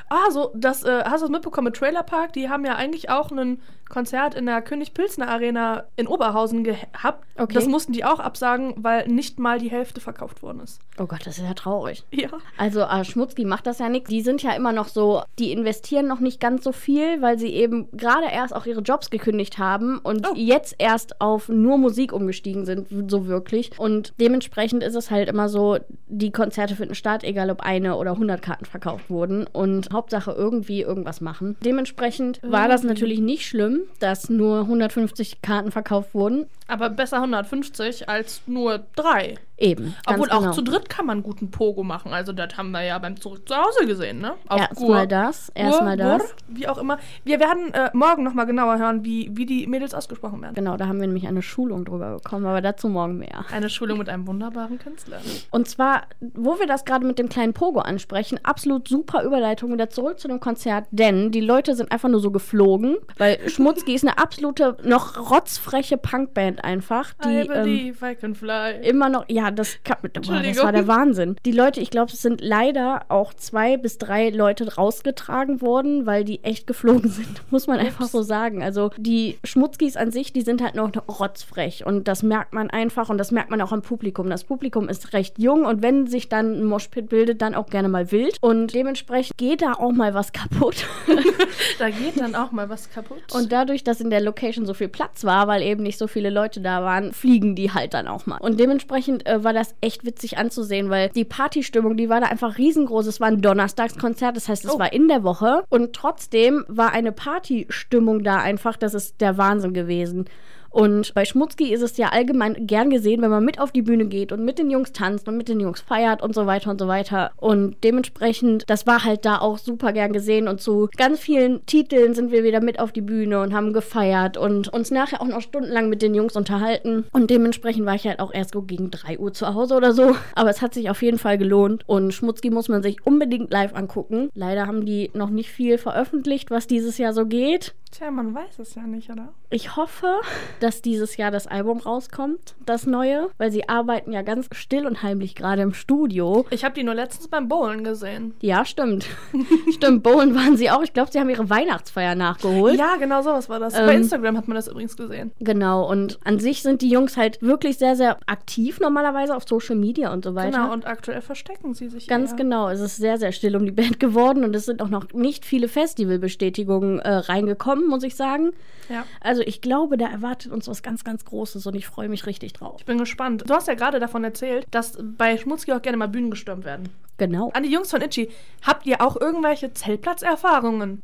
Ah, so, das, äh, hast du das mitbekommen mit Trailer Park? Die haben ja eigentlich auch ein Konzert in der König-Pilsner Arena in Oberhausen gehabt. Okay. Das mussten die auch absagen, weil nicht mal die Hälfte verkauft worden ist. Oh Gott, das ist ja traurig. Ja. Also äh, Schmutzki macht das ja nicht. Die sind ja immer noch so, die investieren noch nicht ganz so viel, weil sie eben gerade erst auch ihre Jobs gekündigt haben und Oh. jetzt erst auf nur Musik umgestiegen sind, so wirklich. Und dementsprechend ist es halt immer so, die Konzerte finden statt, egal ob eine oder 100 Karten verkauft wurden und Hauptsache irgendwie irgendwas machen. Dementsprechend war das natürlich nicht schlimm, dass nur 150 Karten verkauft wurden. Aber besser 150 als nur drei. Eben. Obwohl auch genau. zu dritt kann man guten Pogo machen. Also das haben wir ja beim Zurück zu Hause gesehen, ne? Auf Erstmal das, erstmal das. Gur, Wie auch immer. Wir werden äh, morgen nochmal genauer hören, wie, wie die Mädels ausgesprochen werden. Genau, da haben wir nämlich eine Schulung drüber bekommen, aber dazu morgen mehr. Eine Schulung mit einem wunderbaren Künstler. Und zwar, wo wir das gerade mit dem kleinen Pogo ansprechen, absolut super Überleitung wieder zurück zu dem Konzert, denn die Leute sind einfach nur so geflogen, weil Schmutzki ist eine absolute, noch rotzfreche Punkband einfach, die I ähm, believe I can fly. immer noch, ja, das, kann, boah, das war der Wahnsinn. Die Leute, ich glaube, es sind leider auch zwei bis drei Leute rausgetragen worden, weil die echt geflogen [laughs] sind, muss man einfach so sagen. Also die Schmutzkis an sich, die sind halt noch rotzfrech und das merkt man einfach und das merkt man auch am Publikum. Das Publikum ist recht jung und wenn sich dann ein Moshpit bildet, dann auch gerne mal wild und dementsprechend geht da auch mal was kaputt. [laughs] [laughs] Da geht dann auch mal was kaputt. Und dadurch, dass in der Location so viel Platz war, weil eben nicht so viele Leute da waren, fliegen die halt dann auch mal. Und dementsprechend äh, war das echt witzig anzusehen, weil die Partystimmung, die war da einfach riesengroß. Es war ein Donnerstagskonzert, das heißt, es Oh. war in der Woche. Und trotzdem war eine Partystimmung da einfach, das ist der Wahnsinn gewesen. Und bei Schmutzki ist es ja allgemein gern gesehen, wenn man mit auf die Bühne geht und mit den Jungs tanzt und mit den Jungs feiert und so weiter und so weiter. Und dementsprechend, das war halt da auch super gern gesehen. Und zu ganz vielen Titeln sind wir wieder mit auf die Bühne und haben gefeiert und uns nachher auch noch stundenlang mit den Jungs unterhalten. Und dementsprechend war ich halt auch erst so gegen 3 Uhr zu Hause oder so. [laughs] Aber es hat sich auf jeden Fall gelohnt. Und Schmutzki muss man sich unbedingt live angucken. Leider haben die noch nicht viel veröffentlicht, was dieses Jahr so geht. Tja, man weiß es ja nicht, oder? Ich hoffe, dass dieses Jahr das Album rauskommt, das neue, weil sie arbeiten ja ganz still und heimlich gerade im Studio. Ich habe die nur letztens beim Bowlen gesehen. Ja, stimmt. [laughs] stimmt, Bowen waren sie auch. Ich glaube, sie haben ihre Weihnachtsfeier nachgeholt. Ja, genau sowas war das. Ähm, Bei Instagram hat man das übrigens gesehen. Genau, und an sich sind die Jungs halt wirklich sehr, sehr aktiv normalerweise auf Social Media und so weiter. Genau, und aktuell verstecken sie sich Ganz eher. genau, es ist sehr, sehr still um die Band geworden und es sind auch noch nicht viele Festivalbestätigungen äh, reingekommen, muss ich sagen. Ja. Also ich glaube, da erwartet uns was ganz, ganz Großes und ich freue mich richtig drauf. Ich bin gespannt. Du hast ja gerade davon erzählt, dass bei Schmutzki auch gerne mal Bühnen gestürmt werden. Genau. An die Jungs von Itchy, habt ihr auch irgendwelche Zeltplatzerfahrungen?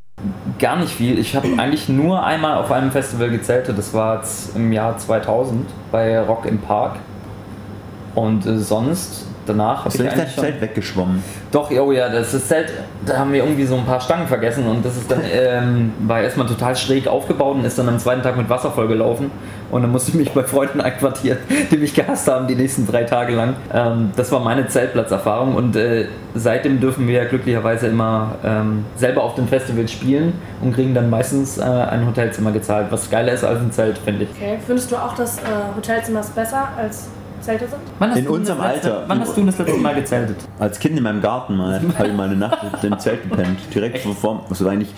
Gar nicht viel. Ich habe eigentlich nur einmal auf einem Festival gezeltet. Das war jetzt im Jahr 2000 bei Rock im Park. Und äh, sonst, danach habe Hast ich du nicht dein eigentlich schon... Zelt weggeschwommen? Doch, oh ja, das ist Zelt, da haben wir irgendwie so ein paar Stangen vergessen und das ist dann, [laughs] ähm, war erstmal total schräg aufgebaut und ist dann am zweiten Tag mit Wasser vollgelaufen und dann musste ich mich bei Freunden einquartieren, die mich gehasst haben die nächsten drei Tage lang. Ähm, das war meine Zeltplatzerfahrung und äh, seitdem dürfen wir glücklicherweise immer ähm, selber auf den Festivals spielen und kriegen dann meistens äh, ein Hotelzimmer gezahlt, was geiler ist als ein Zelt, finde ich. Okay, findest du auch, dass äh, Hotelzimmers besser als Zelte sind? In unserem letzte, Alter. Wann hast du das letzte Mal gezeltet? Als Kind in meinem Garten mal, [laughs] habe ich mal eine Nacht im Zelt gepennt. Direkt vor, vor was war eigentlich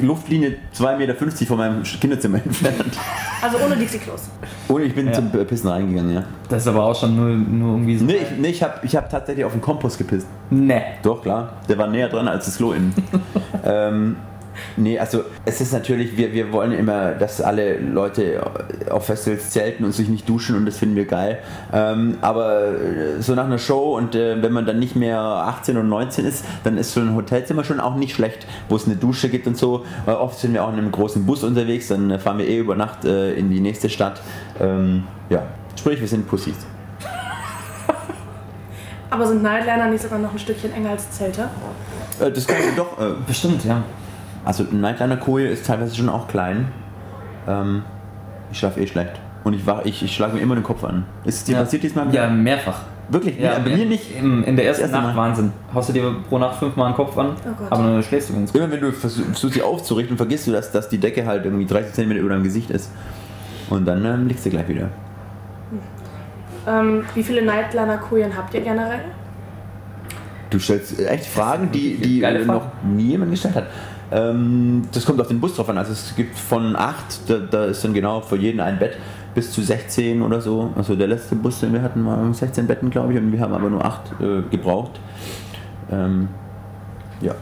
Luftlinie 2,50 Meter von meinem Kinderzimmer [laughs] entfernt. Also ohne Dixie-Klos. Ohne ich bin Ja. zum Pissen reingegangen, ja. Das ist aber auch schon nur, nur irgendwie so. Nee, ich, nee, ich habe ich hab tatsächlich auf den Kompost gepisst. Nee. Doch, klar. Der war näher dran als das Klo innen. [laughs] ähm, Nee, also es ist natürlich, wir, wir wollen immer, dass alle Leute auf Festivals zelten und sich nicht duschen und das finden wir geil. Ähm, aber äh, so nach einer Show und äh, wenn man dann nicht mehr 18 und 19 ist, dann ist so ein Hotelzimmer schon auch nicht schlecht, wo es eine Dusche gibt und so. Äh, oft sind wir auch in einem großen Bus unterwegs, dann äh, fahren wir eh über Nacht äh, in die nächste Stadt. Ähm, ja, sprich, wir sind Pussys. Aber sind Nightliner nicht sogar noch ein Stückchen enger als Zelte? Äh, das kann ich doch. Äh, Bestimmt, ja. Also ein Nightliner Koje ist teilweise schon auch klein. Ähm, ich schlafe eh schlecht. Und ich, wach- ich, ich schlage mir immer den Kopf an. Ist es dir ja. passiert diesmal? Ja, mehrfach. Wirklich? Ja, bei mir nicht. Im, in der ersten erste Nacht Mal. Wahnsinn. Haust du dir pro Nacht fünfmal den Kopf an, Oh aber dann schläfst du ganz gut. Immer wenn du versuchst, sie aufzurichten, vergisst du, dass, dass die Decke halt irgendwie 30 cm über deinem Gesicht ist. Und dann ähm, liegst du gleich wieder. Ähm, wie viele Nightliner-Kojen habt ihr generell? Du stellst echt Fragen, die, die noch nie jemand gestellt hat. Ähm, das kommt auf den Bus drauf an. Also es gibt von 8, da, da ist dann genau für jeden ein Bett, bis zu 16 oder so. Also der letzte Bus, den wir hatten, war 16 Betten, glaube ich, und wir haben aber nur 8 äh, gebraucht. Ähm, ja.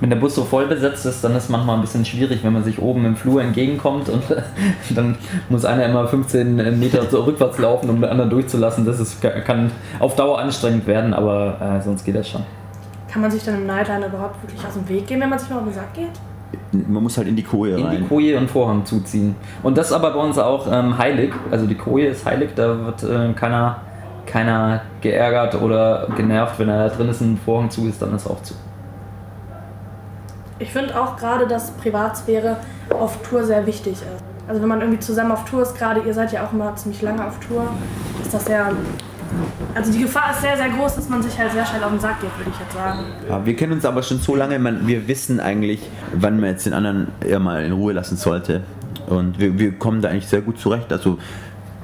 Wenn der Bus so voll besetzt ist, dann ist manchmal ein bisschen schwierig, wenn man sich oben im Flur entgegenkommt und [laughs] dann muss einer immer 15 Meter so rückwärts laufen, um den anderen durchzulassen. Das ist, kann auf Dauer anstrengend werden, aber äh, sonst geht das schon. Kann man sich dann im Nightliner überhaupt wirklich aus dem Weg gehen, wenn man sich mal auf den Sack geht? Man muss halt in die Koje In die rein. Koje und Vorhang zuziehen. Und das ist aber bei uns auch ähm, heilig. Also die Koje ist heilig, da wird äh, keiner, keiner geärgert oder genervt, wenn er da drin ist und ein Vorhang zu ist, dann ist auch zu. Ich finde auch gerade, dass Privatsphäre auf Tour sehr wichtig ist. Also wenn man irgendwie zusammen auf Tour ist, gerade ihr seid ja auch immer ziemlich lange auf Tour, ist das sehr... Also die Gefahr ist sehr, sehr groß, dass man sich halt sehr schnell auf den Sack geht, würde ich jetzt sagen. Ja, wir kennen uns aber schon so lange, man, wir wissen eigentlich, wann man jetzt den anderen eher mal in Ruhe lassen sollte. Und wir, wir kommen da eigentlich sehr gut zurecht. Also,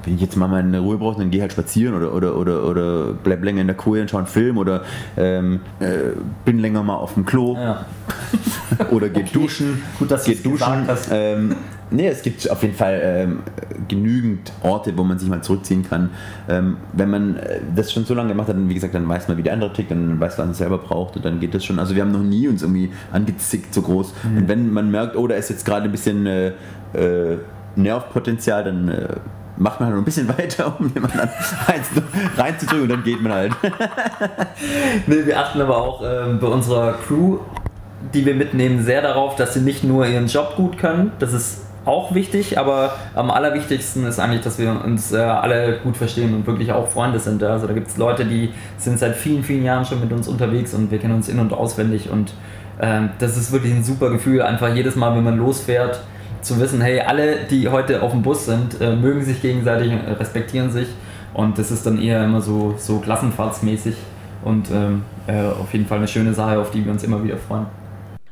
wenn ich jetzt mal meine Ruhe brauche, dann gehe halt spazieren oder, oder, oder, oder bleib länger in der Koje und schau einen Film oder ähm, äh, bin länger mal auf dem Klo Ja. [laughs] oder geht duschen. Gut, dass geht duschen. hast. Ähm, nee, es gibt auf jeden Fall ähm, genügend Orte, wo man sich mal zurückziehen kann. Ähm, wenn man äh, das schon so lange gemacht hat, dann, wie gesagt, dann weiß man, wie der andere tickt, dann weiß man, was man selber braucht und dann geht das schon. Also wir haben noch nie uns irgendwie angezickt so groß. Mhm. Und wenn man merkt, oh, da ist jetzt gerade ein bisschen äh, äh, Nervpotenzial, dann äh, macht man halt ein bisschen [laughs] weiter, um jemanden an- rein- reinzudrücken und dann geht man halt. [laughs] Nee, wir achten aber auch ähm, bei unserer Crew, die wir mitnehmen, sehr darauf, dass sie nicht nur ihren Job gut können. Das ist auch wichtig, aber am allerwichtigsten ist eigentlich, dass wir uns äh, alle gut verstehen und wirklich auch Freunde sind. Also da gibt es Leute, die sind seit vielen, vielen Jahren schon mit uns unterwegs und wir kennen uns in- und auswendig und ähm, das ist wirklich ein super Gefühl, einfach jedes Mal, wenn man losfährt, zu wissen, hey, alle, die heute auf dem Bus sind, äh, mögen sich gegenseitig, äh, respektieren sich und das ist dann eher immer so, so klassenfahrtsmäßig und ähm, äh, auf jeden Fall eine schöne Sache, auf die wir uns immer wieder freuen.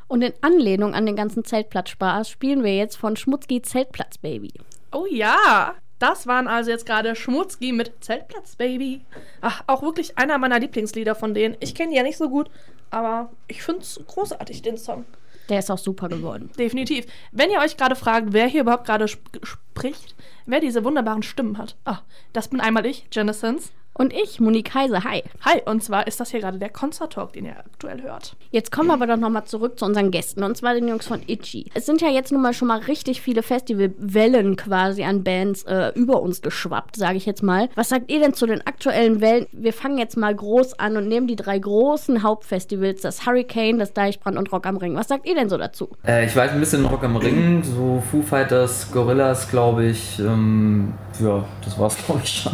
Und in Anlehnung an den ganzen Zeltplatzspaß spielen wir jetzt von Schmutzki Zeltplatz Baby. Oh ja, das waren also jetzt gerade Schmutzki mit Zeltplatz, Baby. Ach, auch wirklich einer meiner Lieblingslieder von denen. Ich kenne die ja nicht so gut, aber ich finde es großartig, den Song. Der ist auch super geworden. Definitiv. Wenn ihr euch gerade fragt, wer hier überhaupt gerade sp spricht, wer diese wunderbaren Stimmen hat. Ah, das bin einmal ich, Genesins. Und ich, Monique Kaiser, hi. Hi, und zwar ist das hier gerade der Concert Talk, den ihr aktuell hört. Jetzt kommen wir aber doch nochmal zurück zu unseren Gästen, und zwar den Jungs von Itchy. Es sind ja jetzt nun mal schon mal richtig viele Festivalwellen quasi an Bands äh, über uns geschwappt, sage ich jetzt mal. Was sagt ihr denn zu den aktuellen Wellen? Wir fangen jetzt mal groß an und nehmen die drei großen Hauptfestivals, das Hurricane, das Deichbrand und Rock am Ring. Was sagt ihr denn so dazu? Äh, ich weiß ein bisschen Rock am Ring, so Foo Fighters, Gorillas, glaube ich. Ähm, ja, das war's, [laughs] glaube ich schon.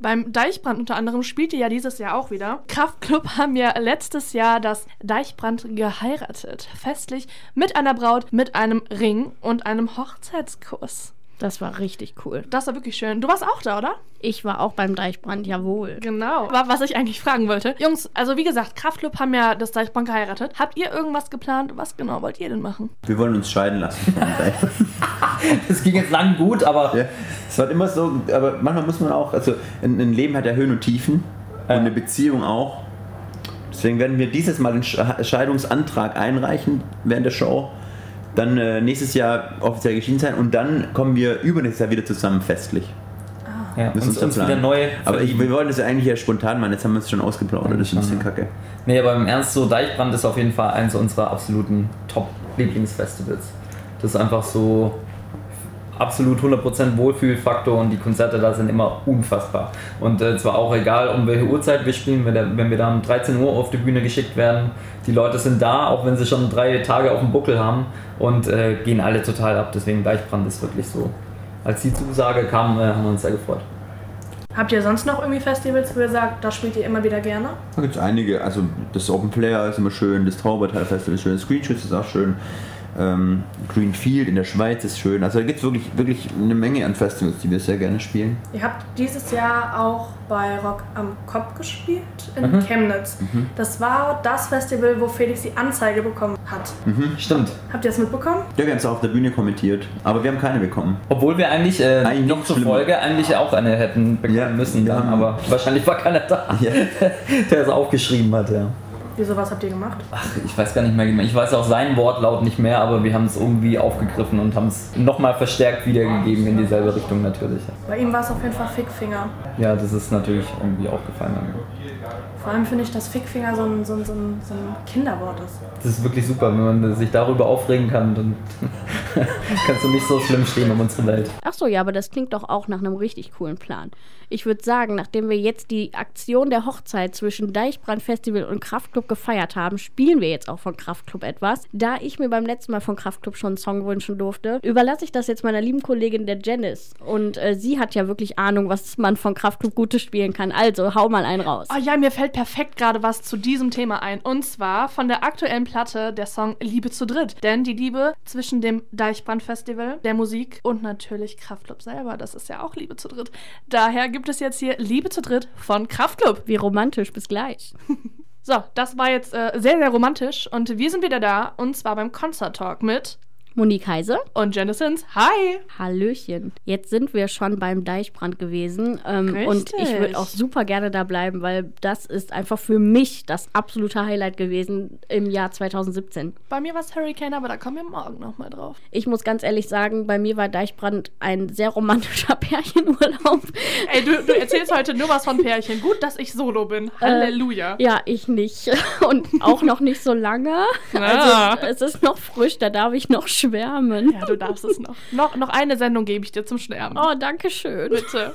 Beim Deichbrand unter anderem spielte ja dieses Jahr auch wieder. Kraftklub haben ja letztes Jahr das Deichbrand geheiratet. Festlich mit einer Braut, mit einem Ring und einem Hochzeitskuss. Das war richtig cool. Das war wirklich schön. Du warst auch da, oder? Ich war auch beim Deichbrand, jawohl. Genau. Aber was ich eigentlich fragen wollte. Jungs, also wie gesagt, Kraftklub haben ja das Deichbrand geheiratet. Habt ihr irgendwas geplant? Was genau wollt ihr denn machen? Wir wollen uns scheiden lassen. [laughs] Das ging jetzt lang gut, aber Ja, es war immer so, aber manchmal muss man auch, also ein, ein Leben hat ja Höhen und Tiefen und eine Beziehung auch. Deswegen werden wir dieses Mal den Sch- Scheidungsantrag einreichen während der Show, dann äh, nächstes Jahr offiziell geschieden sein und dann kommen wir übernächstes Jahr wieder zusammen festlich. Ja, Das ist uns, uns wieder neu. Aber ich, wir wollten es ja eigentlich ja spontan machen, jetzt haben wir es schon ausgeplaudert, das ist ein bisschen kacke. Nee, aber im Ernst, so Deichbrand ist auf jeden Fall eines unserer absoluten Top-Lieblingsfestivals. Das ist einfach so absolut 100% Wohlfühlfaktor und die Konzerte da sind immer unfassbar. Und äh, zwar auch egal, um welche Uhrzeit wir spielen, wenn, der, wenn wir da um 13 Uhr auf die Bühne geschickt werden, die Leute sind da, auch wenn sie schon drei Tage auf dem Buckel haben und äh, gehen alle total ab. Deswegen Deichbrand ist wirklich so. Als die Zusage kam, äh, haben wir uns sehr gefreut. Habt ihr sonst noch irgendwie Festivals, wo ihr sagt, da spielt ihr immer wieder gerne? Da gibt es einige, also das Open Player ist immer schön, das Traubertal Festival ist schön, Screenshoots ist auch schön, ähm, Greenfield in der Schweiz ist schön. Also da gibt es wirklich, wirklich eine Menge an Festivals, die wir sehr gerne spielen. Ihr habt dieses Jahr auch bei Rock am Kopf gespielt in Mhm. Chemnitz. Das war das Festival, wo Felix die Anzeige bekommen hat. Stimmt. Habt ihr das mitbekommen? Ja, wir haben es auch auf der Bühne kommentiert, aber wir haben keine bekommen. Obwohl wir eigentlich, äh, Eigentlich noch zur schlimmer. Folge eigentlich auch eine hätten bekommen Ja, müssen, dann, aber wahrscheinlich war keiner da, Ja. [laughs] der es aufgeschrieben hat, ja. Wieso, was habt ihr gemacht? Ach, ich weiß gar nicht mehr genau. Ich weiß auch seinen Wortlaut nicht mehr, aber wir haben es irgendwie aufgegriffen und haben es nochmal verstärkt wiedergegeben in dieselbe Richtung natürlich. Bei ihm war es auf jeden Fall Fickfinger. Ja, das ist natürlich irgendwie aufgefallen. an mir. Vor allem finde ich, dass Fickfinger so ein, so, ein, so, ein, so ein Kinderwort ist. Das ist wirklich super, wenn man sich darüber aufregen kann, dann [laughs] kannst du nicht so schlimm stehen um unsere Welt. Ach so, ja, aber das klingt doch auch nach einem richtig coolen Plan. Ich würde sagen, nachdem wir jetzt die Aktion der Hochzeit zwischen Deichbrand Festival und Kraftklub gefeiert haben, spielen wir jetzt auch von Kraftklub etwas. Da ich mir beim letzten Mal von Kraftklub schon einen Song wünschen durfte, überlasse ich das jetzt meiner lieben Kollegin der Janice. Und äh, sie hat ja wirklich Ahnung, was man von Kraftklub Gutes spielen kann. Also, hau mal einen raus. Oh ja, mir fällt perfekt gerade was zu diesem Thema ein. Und zwar von der aktuellen Platte der Song Liebe zu dritt. Denn die Liebe zwischen dem Deichbrand-Festival, der Musik und natürlich Kraftklub selber, das ist ja auch Liebe zu dritt. Daher gibt es jetzt hier Liebe zu dritt von Kraftklub. Wie romantisch, bis gleich. [laughs] So, das war jetzt äh, sehr, sehr romantisch. Und wir sind wieder da. Und zwar beim Concert Talk mit Monique Heise. und Janisons. Hi! Hallöchen. Jetzt sind wir schon beim Deichbrand gewesen. Ähm, und ich würde auch super gerne da bleiben, weil das ist einfach für mich das absolute Highlight gewesen im Jahr 2017. Bei mir war es Hurricane, aber da kommen wir morgen nochmal drauf. Ich muss ganz ehrlich sagen, bei mir war Deichbrand ein sehr romantischer [laughs] Pärchenurlaub. Ey, du, du erzählst heute nur was von Pärchen. Gut, dass ich solo bin. Halleluja. Ja, ich nicht. [laughs] Und auch noch nicht so lange. Ah. Also es ist noch frisch, da darf ich noch schwärmen. Ja, du darfst es noch. noch. Noch eine Sendung gebe ich dir zum Sterben. Oh, danke schön. Bitte.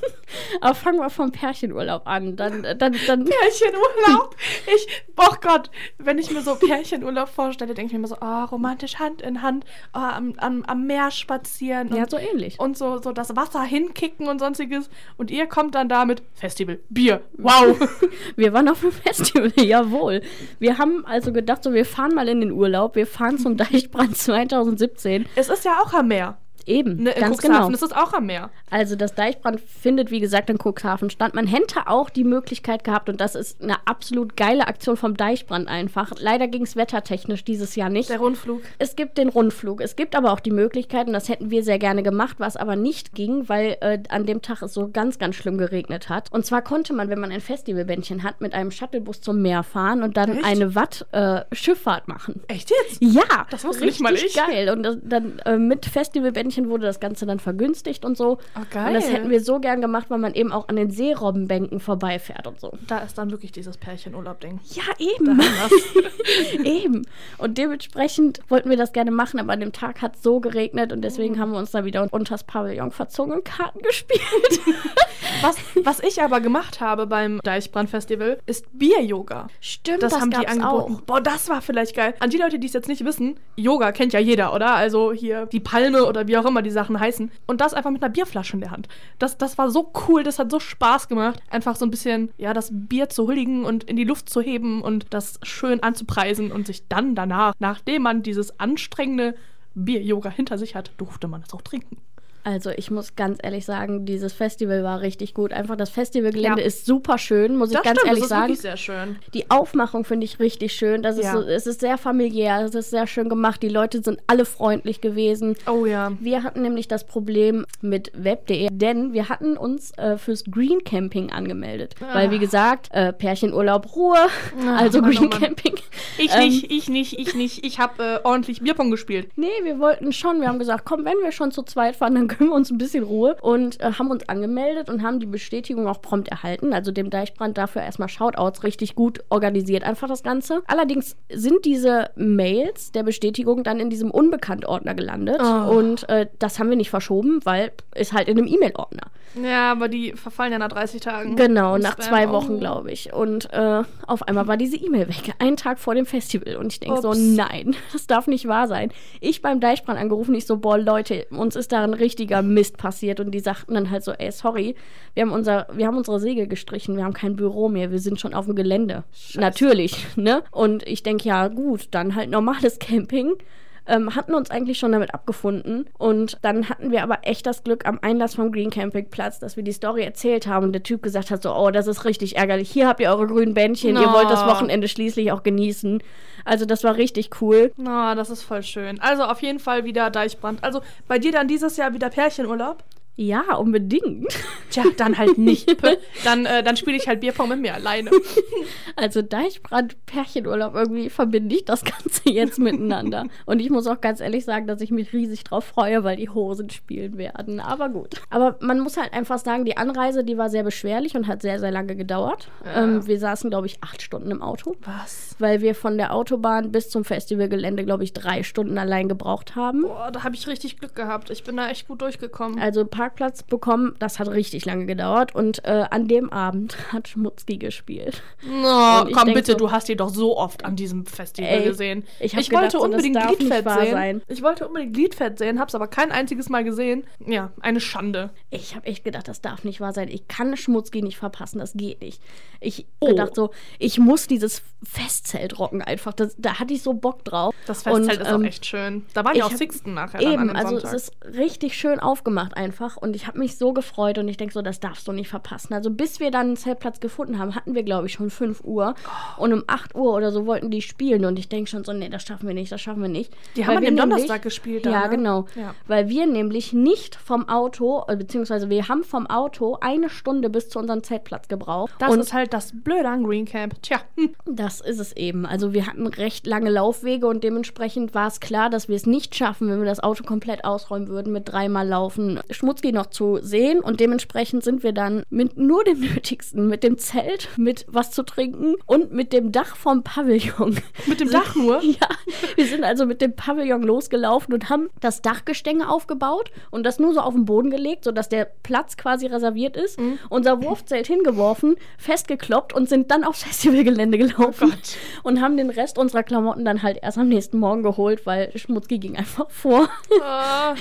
Aber fangen wir vom Pärchenurlaub an. Dann, dann, dann Pärchenurlaub. Ich, oh Gott, wenn ich mir so Pärchenurlaub vorstelle, denke ich mir immer so, oh, romantisch Hand in Hand, oh, am, am, am Meer spazieren und, Ja, so ähnlich. und so, so das Wasser hinkicken und sonstiges. Und ihr kommt dann da mit Festival, Bier, wow. [laughs] Wir waren auf einem Festival, [laughs] jawohl. Wir haben also gedacht, so, wir fahren mal in den Urlaub. Wir fahren zum [laughs] Deichbrand 2017. es ist ja auch am Meer. Eben, Ne, in ganz Cuxhaven genau. ist es auch am Meer. Also das Deichbrand findet, wie gesagt, in Cuxhaven statt. Man hätte auch die Möglichkeit gehabt, und das ist eine absolut geile Aktion vom Deichbrand einfach. Leider ging es wettertechnisch dieses Jahr nicht. Der Rundflug. Es gibt den Rundflug. Es gibt aber auch die Möglichkeit, und das hätten wir sehr gerne gemacht, was aber nicht ging, weil äh, an dem Tag es so ganz, ganz schlimm geregnet hat. Und zwar konnte man, wenn man ein Festivalbändchen hat, mit einem Shuttlebus zum Meer fahren und dann Echt? eine Watt-Schifffahrt machen. Echt jetzt? Ja, Das wusste nicht mal richtig ich. geil. Und das, dann äh, mit Festivalbändchen wurde das Ganze dann vergünstigt und so. Oh, geil. Und das hätten wir so gern gemacht, weil man eben auch an den Seerobbenbänken vorbeifährt und so. Da ist dann wirklich dieses Pärchenurlaub-Ding. Ja, eben. [laughs] eben. Und dementsprechend wollten wir das gerne machen, aber an dem Tag hat es so geregnet und deswegen haben wir uns da wieder unters Pavillon verzogen und Karten [laughs] gespielt. Was, was ich aber gemacht habe beim Deichbrand-Festival, ist Bier-Yoga. Stimmt, Das, das, haben die angeboten. auch. Boah, das war vielleicht geil. An die Leute, die es jetzt nicht wissen, Yoga kennt ja jeder, oder? Also hier die Palme oder wie auch immer die Sachen heißen. Und das einfach mit einer Bierflasche in der Hand. Das, das war so cool, das hat so Spaß gemacht. Einfach so ein bisschen, ja, das Bier zu huldigen und in die Luft zu heben und das schön anzupreisen und sich dann danach, nachdem man dieses anstrengende Bier-Yoga hinter sich hat, durfte man es auch trinken. Also ich muss ganz ehrlich sagen, dieses Festival war richtig gut. Einfach das Festivalgelände Ja. ist super schön, muss ich ganz ehrlich das ist sagen. wirklich sehr schön. Die Aufmachung finde ich richtig schön. Das ist Ja. so, es ist sehr familiär, es ist sehr schön gemacht. Die Leute sind alle freundlich gewesen. Oh ja. Wir hatten nämlich das Problem mit web.de, denn wir hatten uns äh, fürs Green Camping angemeldet. Weil, wie gesagt, äh, Pärchenurlaub, Ruhe, also Mann, oh Green Mann. Camping. Ich Ähm, nicht, ich nicht, ich nicht. Ich habe äh, ordentlich Bierpong gespielt. Nee, wir wollten schon. Wir haben gesagt, komm, wenn wir schon zu zweit fahren, dann gönnen wir uns ein bisschen Ruhe und äh, haben uns angemeldet und haben die Bestätigung auch prompt erhalten. Also dem Deichbrand dafür erstmal Shoutouts richtig gut organisiert einfach das Ganze. Allerdings sind diese Mails der Bestätigung dann in diesem Unbekannt-Ordner gelandet Oh. und äh, das haben wir nicht verschoben, weil ist halt in einem E-Mail-Ordner. Ja, aber die verfallen ja nach 30 Tagen. Genau, nach Spam. zwei. Wochen, glaube ich. Und äh, auf einmal war diese E-Mail weg. Einen Tag vor dem Festival. Und ich denke so, nein, [laughs] das darf nicht wahr sein. Ich beim Deichbrand angerufen, ich so, boah, Leute, uns ist da ein richtiger Mist passiert. Und die sagten dann halt so, ey, sorry, wir haben, unser, wir haben unsere Segel gestrichen, wir haben kein Büro mehr, wir sind schon auf dem Gelände. Natürlich, ne? Und ich denke, ja, gut, dann halt normales [laughs] Camping ähm, hatten uns eigentlich schon damit abgefunden. Und dann hatten wir aber echt das Glück am Einlass vom Green Camping Platz, dass wir die Story erzählt haben und der Typ gesagt hat: so, oh, das ist richtig ärgerlich. Hier habt ihr eure grünen Bändchen, ihr No. wollt das Wochenende schließlich auch genießen. Also, das war richtig cool. Na, das ist voll schön. Also auf jeden Fall wieder Deichbrand. Also bei dir dann dieses Jahr wieder Pärchenurlaub? Ja, unbedingt. Tja, dann halt nicht. [laughs] Dann äh, dann spiele ich halt Bierpong mit mir alleine. [laughs] Also Deichbrand, Pärchenurlaub, irgendwie verbinde ich das Ganze jetzt miteinander. [laughs] Und ich muss auch ganz ehrlich sagen, dass ich mich riesig drauf freue, weil die Hosen spielen werden. Aber gut. Aber man muss halt einfach sagen, die Anreise, die war sehr beschwerlich und hat sehr, sehr lange gedauert. Ja. Ähm, wir saßen, glaube ich, acht Stunden im Auto. Was? Weil wir von der Autobahn bis zum Festivalgelände, glaube ich, drei Stunden allein gebraucht haben. Boah, da habe ich richtig Glück gehabt. Ich bin da echt gut durchgekommen. Also Parkplatz bekommen, das hat richtig lange gedauert. Und äh, an dem Abend [laughs] hat Schmutzki gespielt. No, komm bitte, so- du hast die doch so oft an diesem Festival Ey, gesehen. ich ich gedacht, wollte so, unbedingt nicht Gliedfett sehen. sein. Ich wollte unbedingt Gliedfett sehen, hab's aber kein einziges Mal gesehen. Ja, eine Schande. Ich habe echt gedacht, das darf nicht wahr sein. Ich kann Schmutzki nicht verpassen, das geht nicht. Ich Oh. gedacht so, ich muss dieses Festzelt rocken einfach. Das, da hatte ich so Bock drauf. Das Festzelt Und, ist auch ähm, echt schön. Da waren ich auch Sixten nachher Eben, also Sonntag. es ist richtig schön aufgemacht einfach und ich habe mich so gefreut und ich denke so, das darfst du nicht verpassen. Also bis wir dann einen Zeltplatz gefunden haben, hatten wir glaube ich schon 5 Uhr und um 8 Uhr oder so wollten die spielen und ich denke schon so, nee, das schaffen wir nicht, das schaffen wir nicht. Die Weil haben an wir dem nämlich- Donnerstag gespielt. da, Ja, ne? genau. Ja. Weil wir nämlich nicht vom Auto, äh, beziehungsweise wir haben vom Auto eine Stunde bis zu unserem Zeltplatz gebraucht. Das und ist halt das Blöde an Green Camp. Tja, hm. das ist es eben. Also wir hatten recht lange Laufwege und dementsprechend war es klar, dass wir es nicht schaffen, wenn wir das Auto komplett ausräumen würden, mit dreimal Laufen Schmutzki noch zu sehen. Und dementsprechend sind wir dann mit nur dem [laughs] Nötigsten, mit dem Zelt, mit was zu trinken und mit dem Dach vom Pavillon. mit dem [laughs] Dach nur. Ja, wir sind also mit dem Pavillon losgelaufen und haben das Dachgestänge aufgebaut und das nur so auf den Boden gelegt, sodass der Platz quasi reserviert ist. Mhm. Unser Wurfzelt hingeworfen, festgekloppt und sind dann aufs [laughs] Festivalgelände gelaufen Oh und haben den Rest unserer Klamotten dann halt erst am nächsten Morgen geholt, weil Schmutzki ging einfach vor. Ah,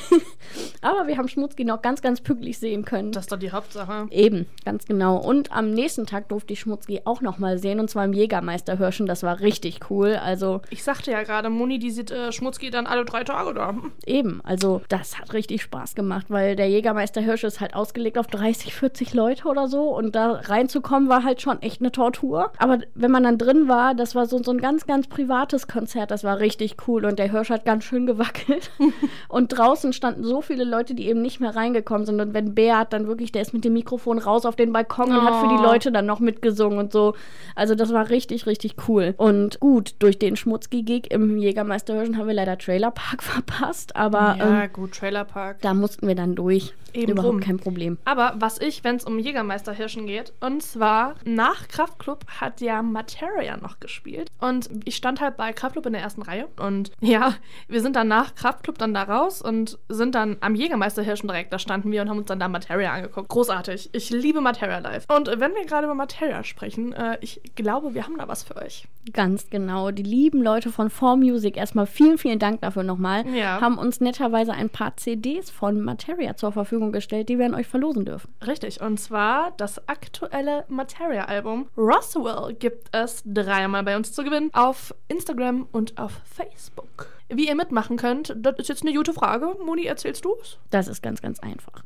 Aber wir haben Schmutzki noch ganz, ganz pünktlich sehen können. das ist doch die Hauptsache. Eben, ganz genau. Und am nächsten Tag durfte ich Schmutzki auch noch mal sehen und zwar im Jägermeister Hirschen. Das war richtig cool. Also Ich sagte ja gerade, Moni, die sieht äh, Schmutzki dann alle drei Tage da. Eben, also das hat richtig Spaß gemacht, weil der Jägermeister Hirsch ist halt ausgelegt auf 30, 40 Leute oder so und da reinzukommen war halt schon echt eine Tortur. Aber wenn man dann drin war, das war so, so ein ganz, ganz privates Konzert, das war richtig cool und der Hirsch hat ganz schön gewackelt. [laughs] und draußen standen so viele Leute, die eben nicht mehr reingekommen sind und wenn Beat dann wirklich, der ist mit dem Mikrofon raus auf den Balkon und hat für die Oh. Leute dann noch mitgesungen und so. Also das war richtig, richtig cool. Und gut, durch den Schmutzki-Gig im Jägermeister Hirschen haben wir leider Trailer Park [laughs] verpasst, aber ja, ähm, gut, Trailerpark. da mussten wir dann durch. Eben Überhaupt drum. kein Problem. Aber was ich, wenn es um Jägermeisterhirschen geht, und zwar nach Kraftklub hat ja Materia noch gespielt. Und ich stand halt bei Kraftklub in der ersten Reihe. Und ja, wir sind dann nach Kraftklub dann da raus und sind dann am Jägermeisterhirschen direkt. Da standen wir und haben uns dann da Materia angeguckt. Großartig. Ich liebe Materia live. Und wenn wir gerade über Materia sprechen, äh, ich glaube, wir haben da was für euch. Ganz genau. Die lieben Leute von 4Music, erstmal vielen, vielen Dank dafür nochmal, Ja. haben uns netterweise ein paar CDs von Materia zur Verfügung gestellt, die wir an euch verlosen dürfen. Richtig, und zwar das aktuelle Materia-Album Roswell gibt es dreimal bei uns zu gewinnen auf Instagram und auf Facebook. Wie ihr mitmachen könnt, das ist jetzt eine gute Frage. Moni, erzählst du es? Das ist ganz, ganz einfach.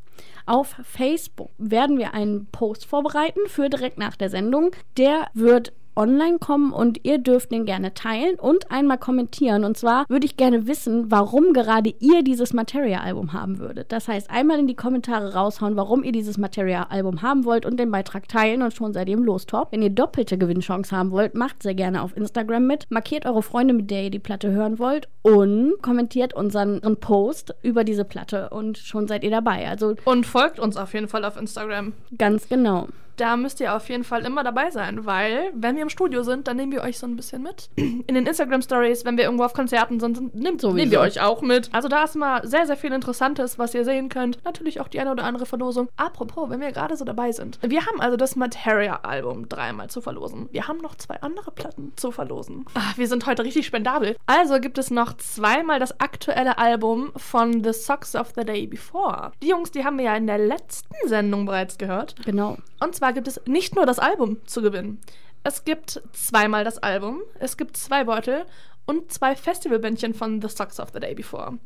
Auf Facebook werden wir einen Post vorbereiten für direkt nach der Sendung. Der wird online kommen und ihr dürft den gerne teilen und einmal kommentieren. Und zwar würde ich gerne wissen, warum gerade ihr dieses Materia-Album haben würdet. Das heißt, einmal in die Kommentare raushauen, warum ihr dieses Materia-Album haben wollt und den Beitrag teilen und schon seid ihr im Lostop. Wenn ihr doppelte Gewinnchance haben wollt, macht sehr gerne auf Instagram mit. Markiert eure Freunde, mit der ihr die Platte hören wollt und kommentiert unseren Post über diese Platte und schon seid ihr dabei. Also Und folgt uns auf jeden Fall auf Instagram. ganz genau. Da müsst ihr auf jeden Fall immer dabei sein, weil, wenn wir im Studio sind, dann nehmen wir euch so ein bisschen mit. In den Instagram-Stories, wenn wir irgendwo auf Konzerten sind, nimmt, Sowieso. nehmen wir euch auch mit. Also da ist immer sehr, sehr viel Interessantes, was ihr sehen könnt. Natürlich auch die eine oder andere Verlosung. Apropos, wenn wir gerade so dabei sind. Wir haben also das Materia-Album dreimal zu verlosen. Wir haben noch zwei andere Platten zu verlosen. Ach, wir sind heute richtig spendabel. Also gibt es noch zweimal das aktuelle Album von The Socks of the Day Before. Die Jungs, die haben wir ja in der letzten Sendung bereits gehört. Genau. Und zwar gibt es nicht nur das Album zu gewinnen. Es gibt zweimal das Album, es gibt zwei Beutel und zwei Festivalbändchen von The Socks of the Day Before.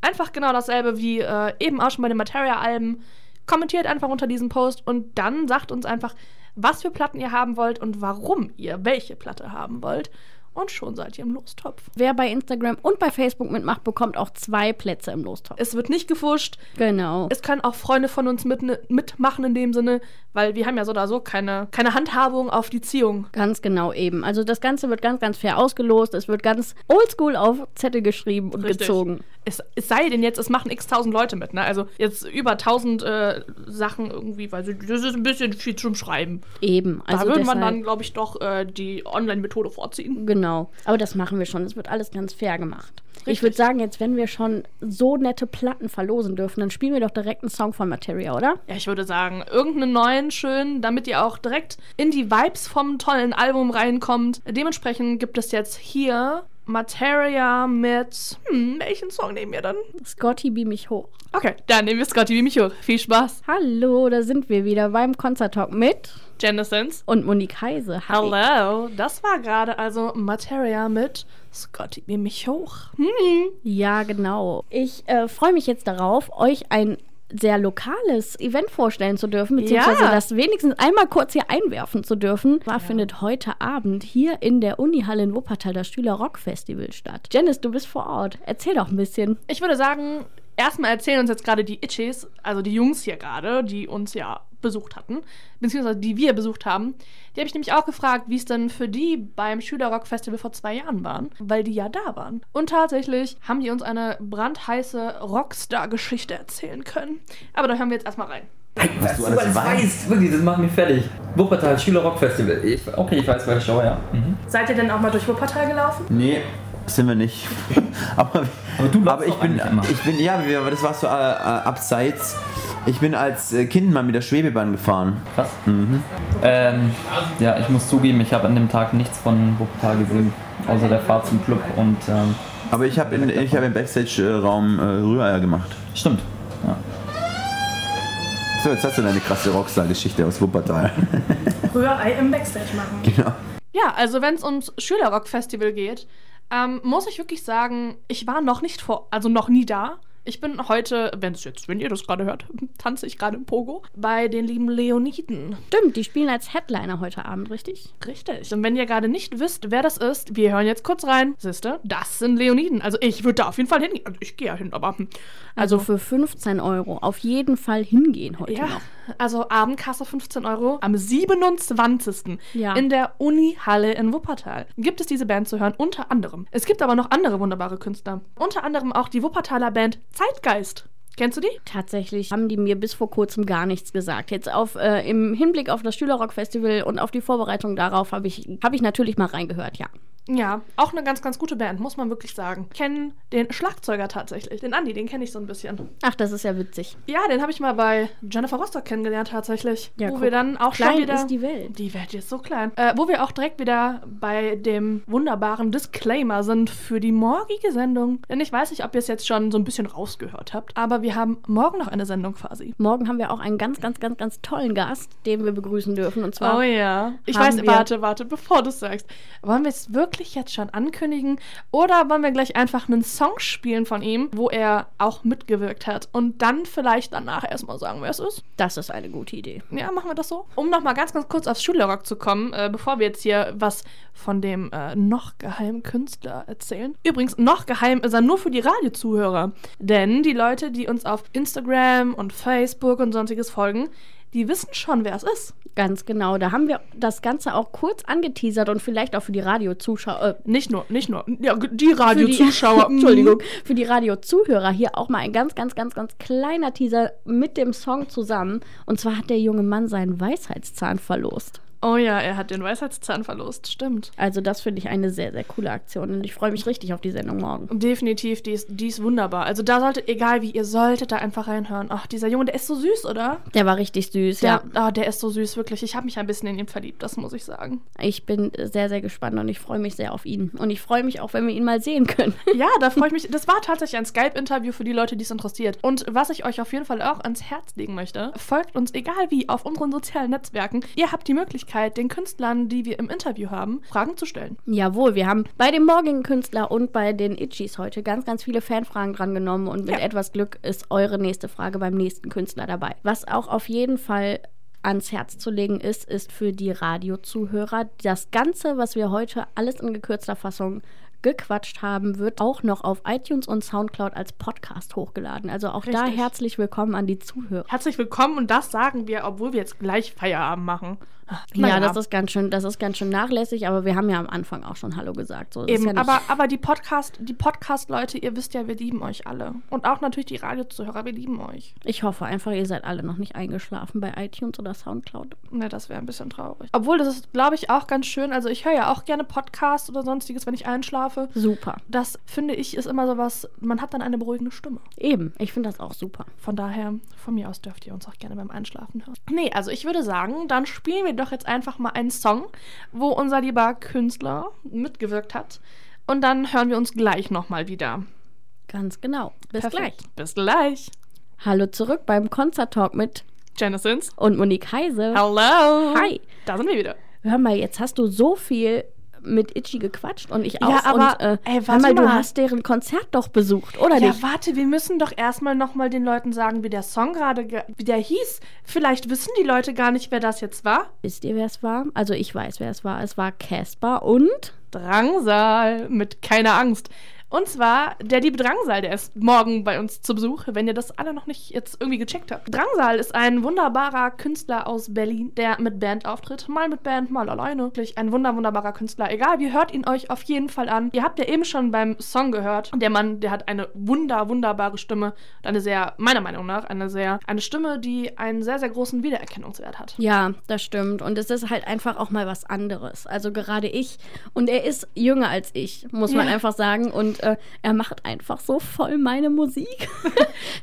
Einfach genau dasselbe wie äh, eben auch schon bei den Materia-Alben. Kommentiert einfach unter diesem Post und dann sagt uns einfach, was für Platten ihr haben wollt und warum ihr welche Platte haben wollt. Und schon seid ihr im Lostopf. Wer bei Instagram und bei Facebook mitmacht, bekommt auch zwei Plätze im Lostopf. Es wird nicht gefuscht, Genau. Es können auch Freunde von uns mit, mitmachen in dem Sinne, weil wir haben ja so oder so keine, keine Handhabung auf die Ziehung. Ganz genau eben. Also das Ganze wird ganz, ganz fair ausgelost. Es wird ganz oldschool auf Zettel geschrieben und Richtig. gezogen. Es, es sei denn jetzt, es machen x tausend Leute mit, ne? Also jetzt über tausend äh, Sachen irgendwie, weil das ist ein bisschen viel zum Schreiben. Eben. Da Also würde man dann, glaube ich, doch äh, die Online-Methode vorziehen. Genau. Aber das machen wir schon. Es wird alles ganz fair gemacht. Ich Richtig. würde sagen, jetzt, wenn wir schon so nette Platten verlosen dürfen, dann spielen wir doch direkt einen Song von Materia, oder? Ja, ich würde sagen, irgendeinen neuen schönen, damit ihr auch direkt in die Vibes vom tollen Album reinkommt. Dementsprechend gibt es jetzt hier Materia mit. Hm, welchen Song nehmen wir dann? Scotty, beam mich hoch. Okay, dann nehmen wir Scotty wie mich hoch. Viel Spaß. Hallo, da sind wir wieder beim Konzerttalk mit Genesis. und Monique Heise. Hi. Hello. Das war gerade also Materia mit Scotty wie mich hoch. Hm. Ja, genau. Ich äh, freue mich jetzt darauf, euch ein sehr lokales Event vorstellen zu dürfen, beziehungsweise Ja. das wenigstens einmal kurz hier einwerfen zu dürfen. Zwar findet heute Abend hier in der Unihalle in Wuppertal das Schüler Rock Festival statt. Janice, du bist vor Ort. Erzähl doch ein bisschen. Ich würde sagen, erstmal erzählen uns jetzt gerade die Itchies, also die Jungs hier gerade, die uns ja besucht hatten, beziehungsweise die wir besucht haben. Die habe ich nämlich auch gefragt, wie es denn für die beim Schülerrock Festival vor zwei Jahren waren, weil die ja da waren. Und tatsächlich haben die uns eine brandheiße Rockstar-Geschichte erzählen können. Aber da hören wir jetzt erstmal rein. Was du alles weißt. Wirklich, das macht mich fertig. Wuppertal Schülerrock-Festival. Ich, okay, ich weiß, welche Show, ja. Mhm. Seid ihr denn auch mal durch Wuppertal gelaufen? Nee, sind wir nicht. [laughs] aber, Aber du aber ich bin, immer. ich bin, ja, das war so äh, äh, abseits. Ich bin als äh, Kind mal mit der Schwebebahn gefahren. Krass. Ähm, ja, ich muss zugeben, ich habe an dem Tag nichts von Wuppertal gesehen, außer der Fahrt zum Club und ähm, Aber ich habe ich hab im Backstage-Raum äh, Rühreier gemacht. stimmt. Ja. So, jetzt hast du deine krasse Rockstar-Geschichte aus Wuppertal. [laughs] Rührei im Backstage machen. genau. Ja, also wenn es ums Schülerrock-Festival geht, ähm, muss ich wirklich sagen, ich war noch nicht vor, also noch nie da. Ich bin heute, wenn es jetzt, wenn ihr das gerade hört, [laughs] tanze ich gerade im Pogo bei den lieben Leoniden. Stimmt, die spielen als Headliner heute Abend, richtig? Richtig. Und wenn ihr gerade nicht wisst, wer das ist, wir hören jetzt kurz rein. Siehste, das sind Leoniden. Also ich würde da auf jeden Fall hingehen. Also ich gehe ja hin, aber hm. Also für 15 Euro auf jeden Fall hingehen heute Ja, noch. Also Abendkasse 15 Euro am 27. Ja. in der Uni-Halle in Wuppertal. Gibt es diese Band zu hören, unter anderem. Es gibt aber noch andere wunderbare Künstler. Unter anderem auch die Wuppertaler Band Zeitgeist. Kennst du die? Tatsächlich haben die mir bis vor kurzem gar nichts gesagt. Jetzt auf, äh, im Hinblick auf das Schülerrock-Festival und auf die Vorbereitung darauf habe ich, hab ich natürlich mal reingehört, ja. Ja, auch eine ganz, ganz gute Band, muss man wirklich sagen. Kennen den Schlagzeuger tatsächlich, den Andi, den kenne ich so ein bisschen. Ach, das ist ja witzig. Ja, den habe ich mal bei Jennifer Rostock kennengelernt tatsächlich. Ja, wo guck. wir dann auch Klein schon wieder... ist die Welt. Die Welt ist so klein. Äh, wo wir auch direkt wieder bei dem wunderbaren Disclaimer sind für die morgige Sendung. Denn ich weiß nicht, ob ihr es jetzt schon so ein bisschen rausgehört habt, aber wir haben morgen noch eine Sendung quasi. Morgen haben wir auch einen ganz, ganz, ganz, ganz tollen Gast, den wir begrüßen dürfen. Und zwar Oh ja. Ich weiß, wir- warte, warte, bevor du es sagst. Wollen wir es wirklich jetzt schon ankündigen? Oder wollen wir gleich einfach einen Song spielen von ihm, wo er auch mitgewirkt hat? Und dann vielleicht danach erstmal sagen, wer es ist? das ist eine gute Idee. Ja, machen wir das so. Um nochmal ganz, ganz kurz aufs Schülerrock zu kommen, äh, bevor wir jetzt hier was von dem äh, noch geheimen Künstler erzählen. Übrigens, noch geheim ist er nur für die Radiozuhörer. Denn die Leute, die uns auf Instagram und Facebook und sonstiges folgen, die wissen schon, wer es ist. Ganz genau. Da haben wir das Ganze auch kurz angeteasert und vielleicht auch für die Radiozuschauer. Äh, Nicht nur, nicht nur, ja, die Radiozuschauer. Die, [laughs] Entschuldigung, für die Radiozuhörer hier auch mal ein ganz, ganz, ganz, ganz kleiner Teaser mit dem Song zusammen. Und zwar hat der junge Mann seinen Weisheitszahn verlost. Oh ja, er hat den Weisheitszahn verlost, stimmt. Also das finde ich eine sehr, sehr coole Aktion und ich freue mich richtig auf die Sendung morgen. Definitiv, die ist, die ist wunderbar. Also da solltet, egal wie, ihr solltet da einfach reinhören. Ach, dieser Junge, der ist so süß, oder? Der war richtig süß, Der, ja. ah, der ist so süß, wirklich. Ich habe mich ein bisschen in ihn verliebt, das muss ich sagen. Ich bin sehr, sehr gespannt und ich freue mich sehr auf ihn. Und ich freue mich auch, wenn wir ihn mal sehen können. [laughs] Ja, da freue ich [laughs] mich. Das war tatsächlich ein Skype-Interview für die Leute, die es interessiert. Und was ich euch auf jeden Fall auch ans Herz legen möchte, folgt uns, egal wie, auf unseren sozialen Netzwerken. Ihr habt die Möglichkeit, den Künstlern, die wir im Interview haben, Fragen zu stellen. Jawohl, wir haben bei dem morgigen Künstler und bei den Itchies heute ganz, ganz viele Fanfragen dran genommen und mit Ja. etwas Glück ist eure nächste Frage beim nächsten Künstler dabei. Was auch auf jeden Fall ans Herz zu legen ist, ist für die Radiozuhörer das Ganze, was wir heute alles in gekürzter Fassung gequatscht haben, wird auch noch auf iTunes und Soundcloud als Podcast hochgeladen. Also auch da Richtig. herzlich willkommen an die Zuhörer. Herzlich willkommen und das sagen wir, obwohl wir jetzt gleich Feierabend machen. Ja, das ist ganz schön, das ist ganz schön nachlässig, aber wir haben ja am Anfang auch schon Hallo gesagt. So, Eben, ja aber, aber die Podcast, die Podcast-Leute, ihr wisst ja, wir lieben euch alle. Und auch natürlich die Radiozuhörer, wir lieben euch. Ich hoffe einfach, ihr seid alle noch nicht eingeschlafen bei iTunes oder Soundcloud. Ne, das wäre ein bisschen traurig. Obwohl, das ist, glaube ich, auch ganz schön. Also ich höre ja auch gerne Podcasts oder sonstiges, wenn ich einschlafe. Super. Das finde ich ist immer so was, man hat dann eine beruhigende Stimme. Eben, ich finde das auch super. Von daher, von mir aus dürft ihr uns auch gerne beim Einschlafen hören. Nee, also ich würde sagen, dann spielen wir doch jetzt einfach mal einen Song, wo unser lieber Künstler mitgewirkt hat. Und dann hören wir uns gleich nochmal wieder. Ganz genau. Bis Perfekt. gleich. Bis gleich. Hallo zurück beim Konzerttalk mit Genesis. und Monique Heise. Hello. Hi. Da sind wir wieder. Hör mal, jetzt hast du so viel mit Itchy gequatscht und ich auch. Ja, aber, und, äh, ey, warte mal, du hast deren Konzert doch besucht, oder Ja, nicht? warte, wir müssen doch erstmal nochmal den Leuten sagen, wie der Song gerade, ge- wie der hieß. Vielleicht wissen die Leute gar nicht, wer das jetzt war. Wisst ihr, wer es war? Also ich weiß, wer es war. Es war Casper und Drangsal mit Keine Angst. Und zwar der liebe Drangsal, der ist morgen bei uns zu Besuch, wenn ihr das alle noch nicht jetzt irgendwie gecheckt habt. Drangsal ist ein wunderbarer Künstler aus Berlin, der mit Band auftritt. Mal mit Band, mal alleine. Wirklich ein wunder, wunderbarer Künstler. Egal, wie hört ihn euch auf jeden Fall an. Ihr habt ja eben schon beim Song gehört. Der Mann, der hat eine wunder, wunderbare Stimme. Und eine sehr, meiner Meinung nach, eine sehr, eine Stimme, die einen sehr, sehr großen Wiedererkennungswert hat. Ja, das stimmt. Und es ist halt einfach auch mal was anderes. Also gerade ich. Und er ist jünger als ich, muss man Ja. einfach sagen. Und äh, er macht einfach so voll meine Musik. [laughs]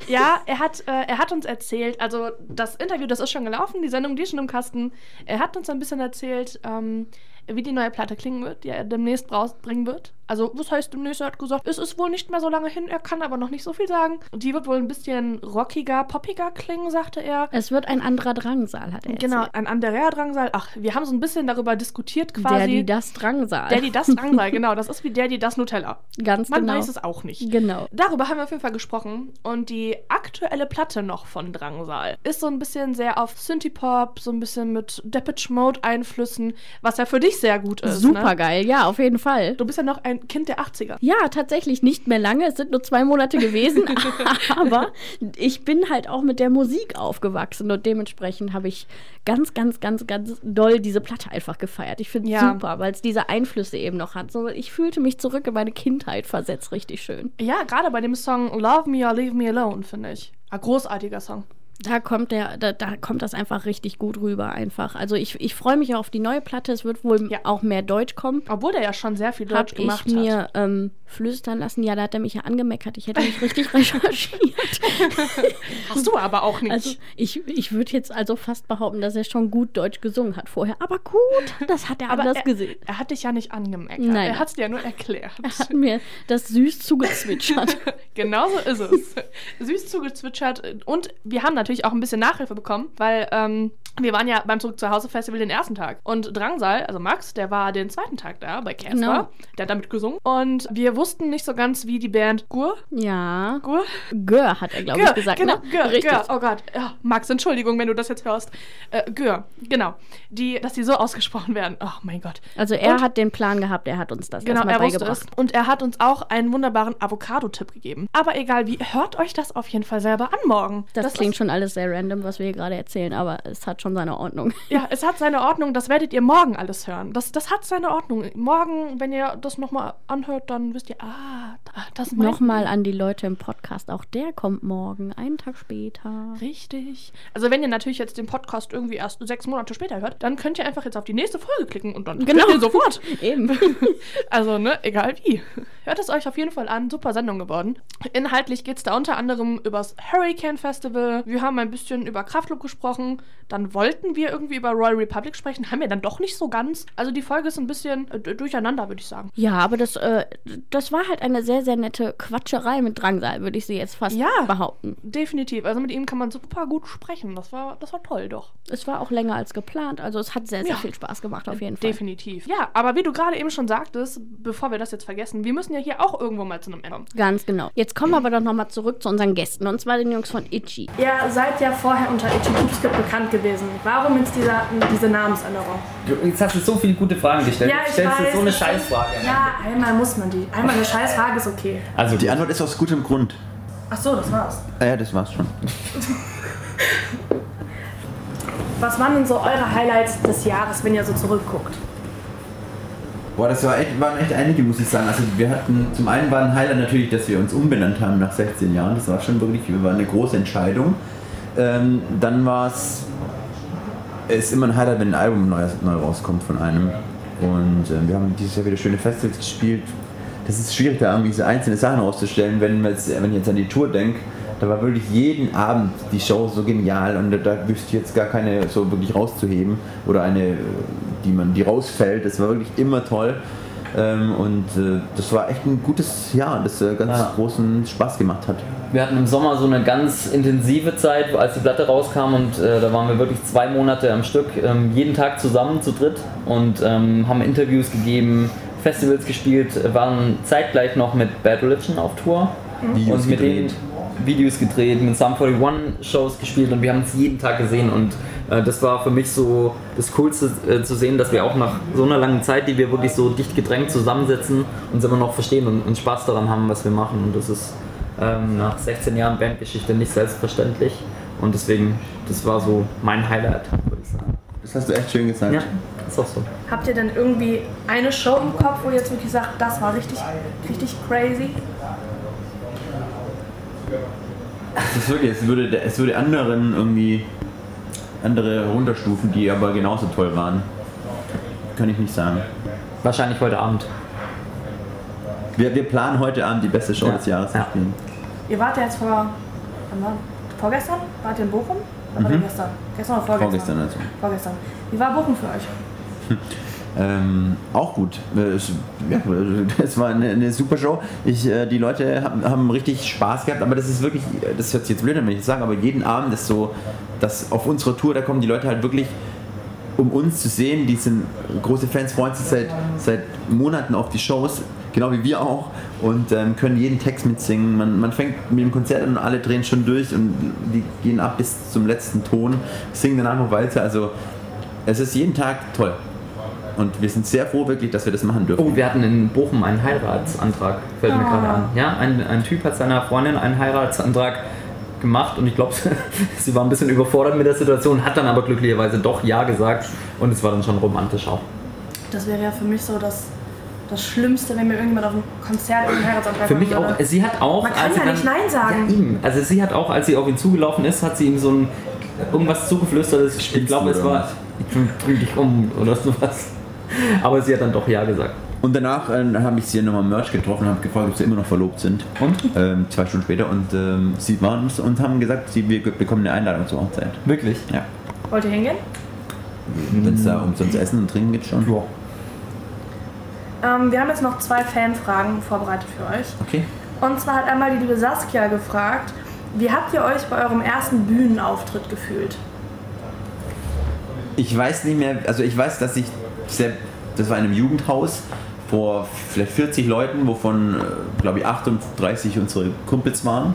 Ja, er hat, äh, er hat uns erzählt, also das Interview, das ist schon gelaufen, die Sendung, die ist schon im Kasten. Er hat uns ein bisschen erzählt, ähm, wie die neue Platte klingen wird, die er demnächst rausbringen wird. Also, was heißt demnächst? Er hat gesagt, es ist wohl nicht mehr so lange hin, er kann aber noch nicht so viel sagen. Und die wird wohl ein bisschen rockiger, poppiger klingen, sagte er. Es wird ein anderer Drangsal, hat er Genau, erzählt. ein Andrea Drangsal. Ach, wir haben so ein bisschen darüber diskutiert quasi. Der, die, das Drangsal. Der, die das Drangsal, [laughs] genau. Das ist wie der, die das Nutella. Ganz Man genau. weiß es auch nicht. Genau. Darüber haben wir auf jeden Fall gesprochen. Und die aktuelle Platte noch von Drangsal ist so ein bisschen sehr auf Synthie-Pop, so ein bisschen mit Depeche Mode-Einflüssen, was ja für dich sehr gut ist. Super Ne? geil, ja, auf jeden Fall. Du bist ja noch ein Kind der 80er. Ja, tatsächlich nicht mehr lange. Es sind nur zwei Monate gewesen. [laughs] aber ich bin halt auch mit der Musik aufgewachsen und dementsprechend habe ich ganz, ganz, ganz, ganz doll diese Platte einfach gefeiert. Ich finde es Ja. super, weil es diese Einflüsse eben noch hat. So, ich fühlte mich zurück in meine Kindheit versetzt, richtig schön. Ja, gerade bei dem Song Love Me or Leave Me Alone, finde ich. Ein großartiger Song. Da kommt der, da, da kommt das einfach richtig gut rüber einfach. Also ich, ich freue mich auf die neue Platte. Es wird wohl Ja. auch mehr Deutsch kommen. Obwohl der ja schon sehr viel Deutsch ich gemacht mir hat. ähm, flüstern lassen. Ja, da hat er mich ja angemeckert. Ich hätte nicht richtig [laughs] recherchiert. [laughs] Hast du aber auch nicht. Also ich, ich würde jetzt also fast behaupten, dass er schon gut Deutsch gesungen hat vorher. Aber gut, das hat er aber anders er, gesehen. er hat dich ja nicht angemeckert. Nein. Er hat es dir ja nur erklärt. Er hat mir das süß zugezwitschert. [laughs] Genau so ist es. Süß zugezwitschert. Und wir haben natürlich auch ein bisschen Nachhilfe bekommen, weil ähm, wir waren ja beim Zurück zu Hause Festival den ersten Tag. Und Drangsal, also Max, der war den zweiten Tag da bei Casper. Genau. Der hat damit gesungen. Und wir wussten nicht so ganz, wie die Band Gur. Ja. Gur? Gör hat er, glaube ich, gesagt. genau, ne? Gür, Richtig. Gür. Oh Gott. Ja, Max, Entschuldigung, wenn du das jetzt hörst. Äh, Gür, genau. Die, dass die so ausgesprochen werden. Oh mein Gott. Also er Und- hat den Plan gehabt, er hat uns das Genau, erstmal er wusste beigebracht. es. Und er hat uns auch einen wunderbaren Avocado-Tipp gegeben. Aber egal wie, hört euch das auf jeden Fall selber an morgen. Das, klingt ist, schon alles sehr random, was wir hier gerade erzählen, aber es hat schon seine Ordnung. [laughs] Ja, es hat seine Ordnung, das werdet ihr morgen alles hören. Das, das hat seine Ordnung. Morgen, wenn ihr das nochmal anhört, dann wisst ihr, ah, da- das meint Nochmal an die Leute im Podcast, auch der kommt morgen, einen Tag später. Richtig. Also wenn ihr natürlich jetzt den Podcast irgendwie erst sechs Monate später hört, dann könnt ihr einfach jetzt auf die nächste Folge klicken und dann Genau. ihr sofort. [laughs] Eben. [laughs] Also, ne, egal wie. Hört es euch auf jeden Fall an. Super Sendung geworden. Inhaltlich geht es da unter anderem übers Hurricane Festival. Wir haben ein bisschen über Kraftklub gesprochen. Dann wollten wir irgendwie über Royal Republic sprechen. Haben wir dann doch nicht so ganz. Also die Folge ist ein bisschen äh, durcheinander, würde ich sagen. Ja, aber das, äh, das war halt eine sehr, sehr nette Quatscherei mit Drangsal, würde ich sie jetzt fast Ja. behaupten. Definitiv. Also mit ihm kann man super gut sprechen. Das war, das war toll, doch. Es war auch länger als geplant, also es hat sehr, sehr Ja. viel Spaß gemacht auf jeden Fall. Definitiv. Ja, aber wie du gerade eben schon sagtest, bevor wir das jetzt vergessen, wir müssen ja hier auch irgendwo mal zu einem Ende kommen. Ganz genau. Jetzt kommen wir aber doch nochmal zurück zu unseren Gästen, und zwar den Jungs von Itchy. Ihr seid ja vorher unter Itchy Poopskip bekannt gewesen. Warum jetzt dieser, diese Namensänderung? Du, jetzt hast du so viele gute Fragen gestellt. Ja, ich Stellst du weiß, so eine. Scheißfrage. Ja, einmal muss man die. Einmal eine Scheißfrage ist okay. Also Die Antwort ist aus gutem Grund. Ach so, das war's. Ah ja, das war's schon. Was waren denn so eure Highlights des Jahres, wenn ihr so zurückguckt? Boah, das war echt, waren echt einige, muss ich sagen. Also wir hatten zum einen war ein Highlight natürlich, dass wir uns umbenannt haben nach 16 Jahren. Das war schon wirklich war eine große Entscheidung. Ähm, dann war es ist immer ein Highlight, wenn ein Album neu, neu rauskommt von einem. Und ähm, wir haben dieses Jahr wieder schöne Festivals gespielt. Das ist schwierig, da irgendwie diese einzelnen Sachen rauszustellen, wenn, jetzt, wenn ich jetzt an die Tour denke. Da war wirklich jeden Abend die Show so genial und da, da wüsste ich jetzt gar keine so wirklich rauszuheben oder eine, die man, die rausfällt. Das war wirklich immer toll. Ähm, und äh, das war echt ein gutes Jahr, das äh, ganz Ja. großen Spaß gemacht hat. Wir hatten im Sommer so eine ganz intensive Zeit, als die Platte rauskam und äh, da waren wir wirklich zwei Monate am Stück, ähm, jeden Tag zusammen zu dritt und ähm, haben Interviews gegeben, Festivals gespielt, waren zeitgleich noch mit Bad Religion auf Tour Videos und mit gedreht. denen Videos gedreht, mit Sum 41 Shows gespielt und wir haben es jeden Tag gesehen und das war für mich so das Coolste äh, zu sehen, dass wir auch nach so einer langen Zeit, die wir wirklich so dicht gedrängt zusammensitzen, uns immer noch verstehen und, und Spaß daran haben, was wir machen und das ist ähm, nach 16 Jahren Bandgeschichte nicht selbstverständlich und deswegen, das war so mein Highlight, würde ich sagen. Das hast du echt schön gesagt. Ja, ist auch so. Habt ihr denn irgendwie eine Show im Kopf, wo ihr jetzt wirklich sagt, das war richtig, richtig crazy? Es ist wirklich, es würde, es würde anderen irgendwie andere runterstufen, die aber genauso toll waren. Kann ich nicht sagen. Wahrscheinlich heute Abend. Wir, wir planen heute Abend die beste Show Ja. des Jahres zu Ja. spielen. Ihr wart ja jetzt vor, vorgestern? Wart ihr in Bochum? Oder ihr gestern? Gestern oder vorgestern? Vorgestern also. Vorgestern. Wie war Bochum für euch? [laughs] Ähm, auch gut. Äh, Es, ja, [laughs] es war eine, eine super Show. Ich, äh, die Leute haben, haben richtig Spaß gehabt, aber das ist wirklich, das hört sich jetzt blöd an, wenn ich das sage, aber jeden Abend ist so, dass auf unserer Tour, da kommen die Leute halt wirklich, um uns zu sehen, die sind große Fans, freuen sich seit, seit Monaten auf die Shows, genau wie wir auch, und ähm, können jeden Text mitsingen. Man, man fängt mit dem Konzert an und alle drehen schon durch und die gehen ab bis zum letzten Ton, singen danach noch weiter. Also es ist jeden Tag toll. Und wir sind sehr froh wirklich, dass wir das machen dürfen. Oh, wir hatten in Bochum einen Heiratsantrag, fällt mir Ah. gerade an. Ja, ein, ein Typ hat seiner Freundin einen Heiratsantrag gemacht und ich glaube, [laughs] sie war ein bisschen überfordert mit der Situation, hat dann aber glücklicherweise doch Ja gesagt und es war dann schon romantisch auch. Das wäre ja für mich so das, das Schlimmste, wenn mir irgendjemand auf einem Konzert einen Heiratsantrag Für mich machen auch, würde. sie hat auch. Man kann als sie ja nicht Nein sagen. Ja, ihm. Also sie hat auch, als sie auf ihn zugelaufen ist, hat sie ihm so ein irgendwas zugeflüstert. Ich glaube, es war, ich bring dich um oder sowas. [laughs] Aber sie hat dann doch Ja gesagt. Und danach äh, habe ich sie nochmal im Merch getroffen und habe gefragt, ob sie immer noch verlobt sind. Und? Ähm, zwei Stunden später. Und ähm, sie waren es und haben gesagt, sie wir bekommen eine Einladung zur Hochzeit. Wirklich? Ja. Wollt ihr hingehen? Wenn es da umsonst Essen und Trinken gibt schon. Ja. Ähm, wir haben jetzt noch zwei Fanfragen vorbereitet für euch. Okay. Und zwar hat einmal die liebe Saskia gefragt, wie habt ihr euch bei eurem ersten Bühnenauftritt gefühlt? ich weiß nicht mehr, also ich weiß, dass ich sehr, das war in einem Jugendhaus vor vielleicht 40 Leuten, wovon, äh, glaube ich, 38 unsere Kumpels waren.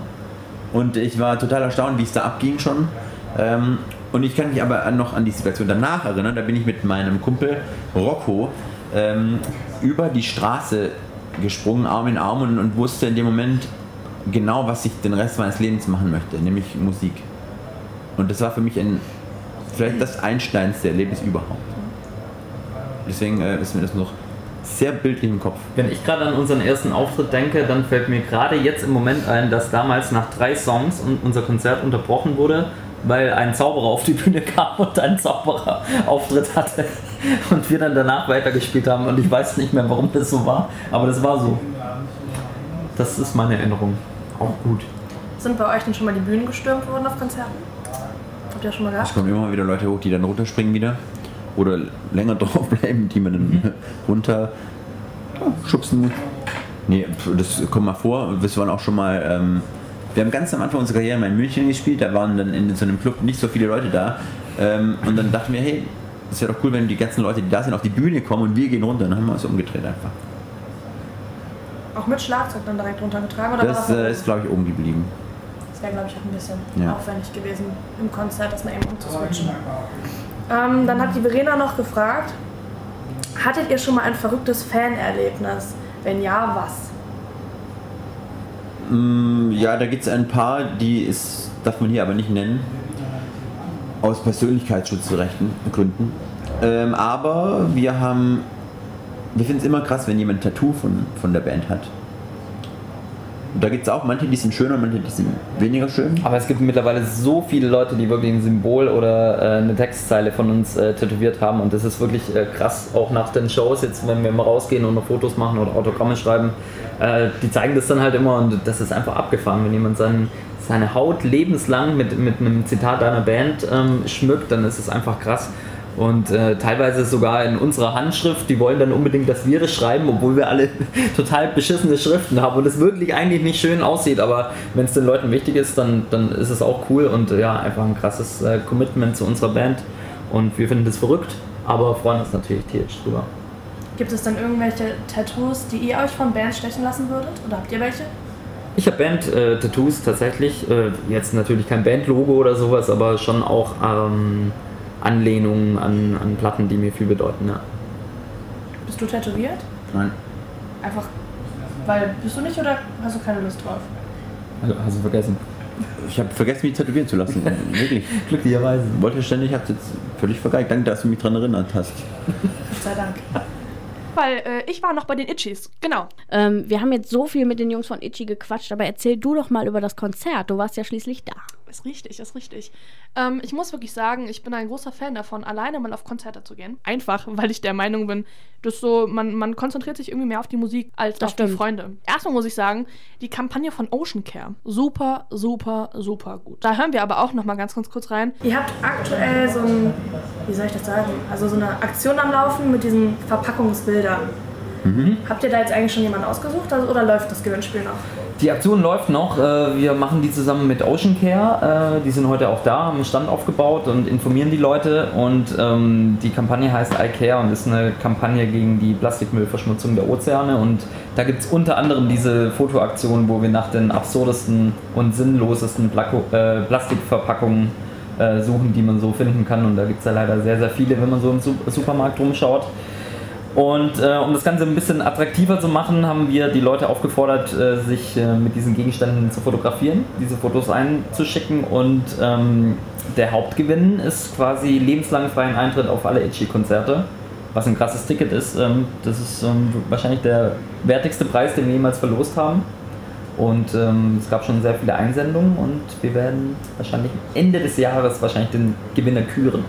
Und ich war total erstaunt, wie es da abging schon. Ähm, und ich kann mich aber noch an die Situation danach erinnern. Da bin ich mit meinem Kumpel Rocco ähm, über die Straße gesprungen, Arm in Arm, und, und wusste in dem Moment genau, was ich den Rest meines Lebens machen möchte, nämlich Musik. Und das war für mich ein, vielleicht das einsteinste Erlebnis überhaupt. Deswegen äh, ist mir das noch sehr bildlich im Kopf. Wenn ich gerade an unseren ersten Auftritt denke, dann fällt mir gerade jetzt im Moment ein, dass damals nach drei Songs un- unser Konzert unterbrochen wurde, weil ein Zauberer auf die Bühne kam und einen Zaubererauftritt hatte [laughs] und wir dann danach weitergespielt haben und ich weiß nicht mehr, warum das so war, aber das war so. Das ist meine Erinnerung. Auch gut. Sind bei euch denn schon mal die Bühnen gestürmt worden auf Konzerten? Habt ihr das schon mal Es gehabt? kommen immer wieder Leute hoch, die dann runterspringen wieder. Oder länger [laughs] drauf bleiben, die man dann runter ja, schubsen muss. Nee, das kommt mal vor. Wir waren auch schon mal. Ähm, wir haben ganz am Anfang unserer Karriere mal in München gespielt. Da waren dann in so einem Club nicht so viele Leute da. Ähm, und dann dachten wir, hey, das wäre doch cool, wenn die ganzen Leute, die da sind, auf die Bühne kommen und wir gehen runter. Dann haben wir uns umgedreht einfach. Auch mit Schlagzeug dann direkt runtergetragen? Oder Das war äh, das, ist, glaube ich, oben geblieben. das wäre, glaube ich, auch ein bisschen Ja. aufwendig gewesen im Konzert, das mal eben umzuswitchen. Ähm, dann hat die Verena noch gefragt, hattet ihr schon mal ein verrücktes Fanerlebnis? Wenn ja, was? Mm, Ja, da gibt es ein paar, die ist, darf man hier aber nicht nennen, aus Persönlichkeitsschutzrechten Gründen. Ähm, aber wir haben, wir finden es immer krass, wenn jemand ein Tattoo von, von der Band hat. Da gibt es auch manche, die sind schöner, manche, die sind weniger schön. Aber es gibt mittlerweile so viele Leute, die wirklich ein Symbol oder äh, eine Textzeile von uns äh, tätowiert haben und das ist wirklich äh, krass, auch nach den Shows, jetzt wenn wir mal rausgehen und noch Fotos machen oder Autogramme schreiben, äh, die zeigen das dann halt immer und das ist einfach abgefahren, wenn jemand seinen, seine Haut lebenslang mit, mit einem Zitat deiner Band ähm, schmückt, dann ist es einfach krass. Und äh, teilweise sogar in unserer Handschrift, die wollen dann unbedingt, dass wir das schreiben, obwohl wir alle [laughs] total beschissene Schriften haben und es wirklich eigentlich nicht schön aussieht. Aber wenn es den Leuten wichtig ist, dann, dann ist es auch cool und äh, ja, einfach ein krasses äh, Commitment zu unserer Band. Und wir finden das verrückt, aber freuen uns natürlich tierisch drüber. Gibt es denn irgendwelche Tattoos, die ihr euch von Bands stechen lassen würdet? Oder habt ihr welche? Ich habe Band-Tattoos tatsächlich. Äh, jetzt natürlich kein Band-Logo oder sowas, aber schon auch ähm, Anlehnungen an, an Platten, die mir viel bedeuten. Ja. Bist du tätowiert? Nein. Einfach, weil bist du nicht oder hast du keine Lust drauf? Also, hast du vergessen? Ich habe vergessen, mich tätowieren zu lassen. [laughs] Wirklich. Glücklicherweise. Wollte ständig, hab's jetzt völlig vergeigt. Danke, dass du mich daran erinnert hast. Gott sei Dank. Weil äh, ich war noch bei den Itchies, genau. Ähm, wir haben jetzt so viel mit den Jungs von Itchy gequatscht, aber erzähl du doch mal über das Konzert. Du warst ja schließlich da. Ist richtig, ist richtig. Ähm, ich muss wirklich sagen, ich bin ein großer Fan davon, alleine mal auf Konzerte zu gehen. Einfach, [laughs] weil ich der Meinung bin, dass so, man, man konzentriert sich irgendwie mehr auf die Musik als Das auf die stimmt. Freunde. Erstmal muss ich sagen, die Kampagne von Ocean Care. Super, super, super gut. Da hören wir aber auch noch mal ganz, ganz kurz rein. Ihr habt aktuell so ein, wie soll ich das sagen, also so eine Aktion am Laufen mit diesen Verpackungsbildern. Habt ihr da jetzt eigentlich schon jemanden ausgesucht also, oder läuft das Gewinnspiel noch? Die Aktion läuft noch. äh, Wir machen die zusammen mit Ocean Care. äh, Die sind heute auch da, haben einen Stand aufgebaut und informieren die Leute. Und ähm, die Kampagne heißt I Care und ist eine Kampagne gegen die Plastikmüllverschmutzung der Ozeane. Und da gibt es unter anderem diese Fotoaktion, wo wir nach den absurdesten und sinnlosesten äh, Plastikverpackungen suchen, die man so finden kann. Und da gibt es ja leider sehr, sehr viele, wenn man so im Su- Supermarkt rumschaut. Und äh, um das Ganze ein bisschen attraktiver zu machen, haben wir die Leute aufgefordert, äh, sich äh, mit diesen Gegenständen zu fotografieren, diese Fotos einzuschicken und ähm, der Hauptgewinn ist quasi lebenslang freien Eintritt auf alle Itchy-Konzerte, was ein krasses Ticket ist. Ähm, das ist ähm, wahrscheinlich der wertigste Preis, den wir jemals verlost haben. Und ähm, es gab schon sehr viele Einsendungen und wir werden wahrscheinlich Ende des Jahres wahrscheinlich den Gewinner küren.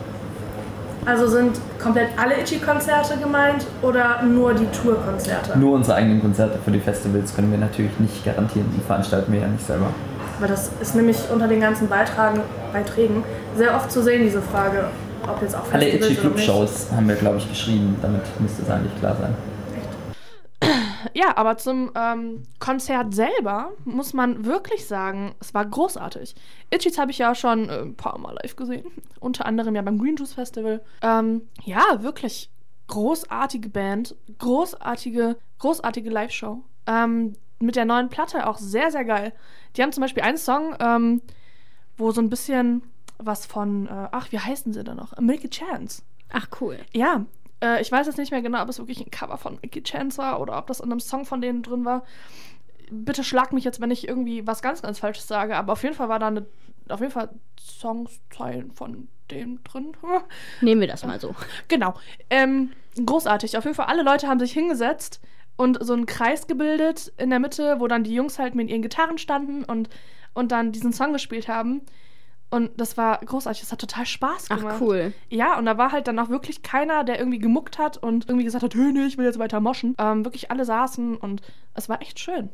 Also sind komplett alle Itchy-Konzerte gemeint oder nur die Tour-Konzerte? Nur unsere eigenen Konzerte für die Festivals können wir natürlich nicht garantieren. Die veranstalten wir ja nicht selber. Weil das ist nämlich unter den ganzen Beitragen, Beiträgen sehr oft zu sehen, diese Frage, ob jetzt auch Alle Festivals Itchy oder Club nicht. Shows haben wir, glaube ich, geschrieben. Damit müsste es eigentlich klar sein. Ja, aber zum ähm, Konzert selber muss man wirklich sagen, es war großartig. Itchies habe ich ja schon äh, ein paar Mal live gesehen. Unter anderem ja beim Green Juice Festival. Ähm, ja, wirklich großartige Band, großartige, großartige Live-Show. Ähm, mit der neuen Platte auch sehr, sehr geil. Die haben zum Beispiel einen Song, ähm, wo so ein bisschen was von, äh, ach, wie heißen sie denn noch? Milky Chance. Ach, cool. Ja, äh, ich weiß jetzt nicht mehr genau, ob es wirklich ein Cover von Mickey Chance war oder ob das in einem Song von denen drin war. Bitte schlag mich jetzt, wenn ich irgendwie was ganz, ganz Falsches sage, aber auf jeden Fall war da eine, auf jeden Fall Songzeilen von denen drin. [laughs] Nehmen wir das mal so. Genau. Ähm, großartig. Auf jeden Fall, alle Leute haben sich hingesetzt und so einen Kreis gebildet in der Mitte, wo dann die Jungs halt mit ihren Gitarren standen und, und dann diesen Song gespielt haben. Und das war großartig. Das hat total Spaß gemacht. Ach, cool. Ja, und da war halt dann auch wirklich keiner, der irgendwie gemuckt hat und irgendwie gesagt hat, hey, nee, ich will jetzt weiter moschen. Ähm, wirklich alle saßen und es war echt schön.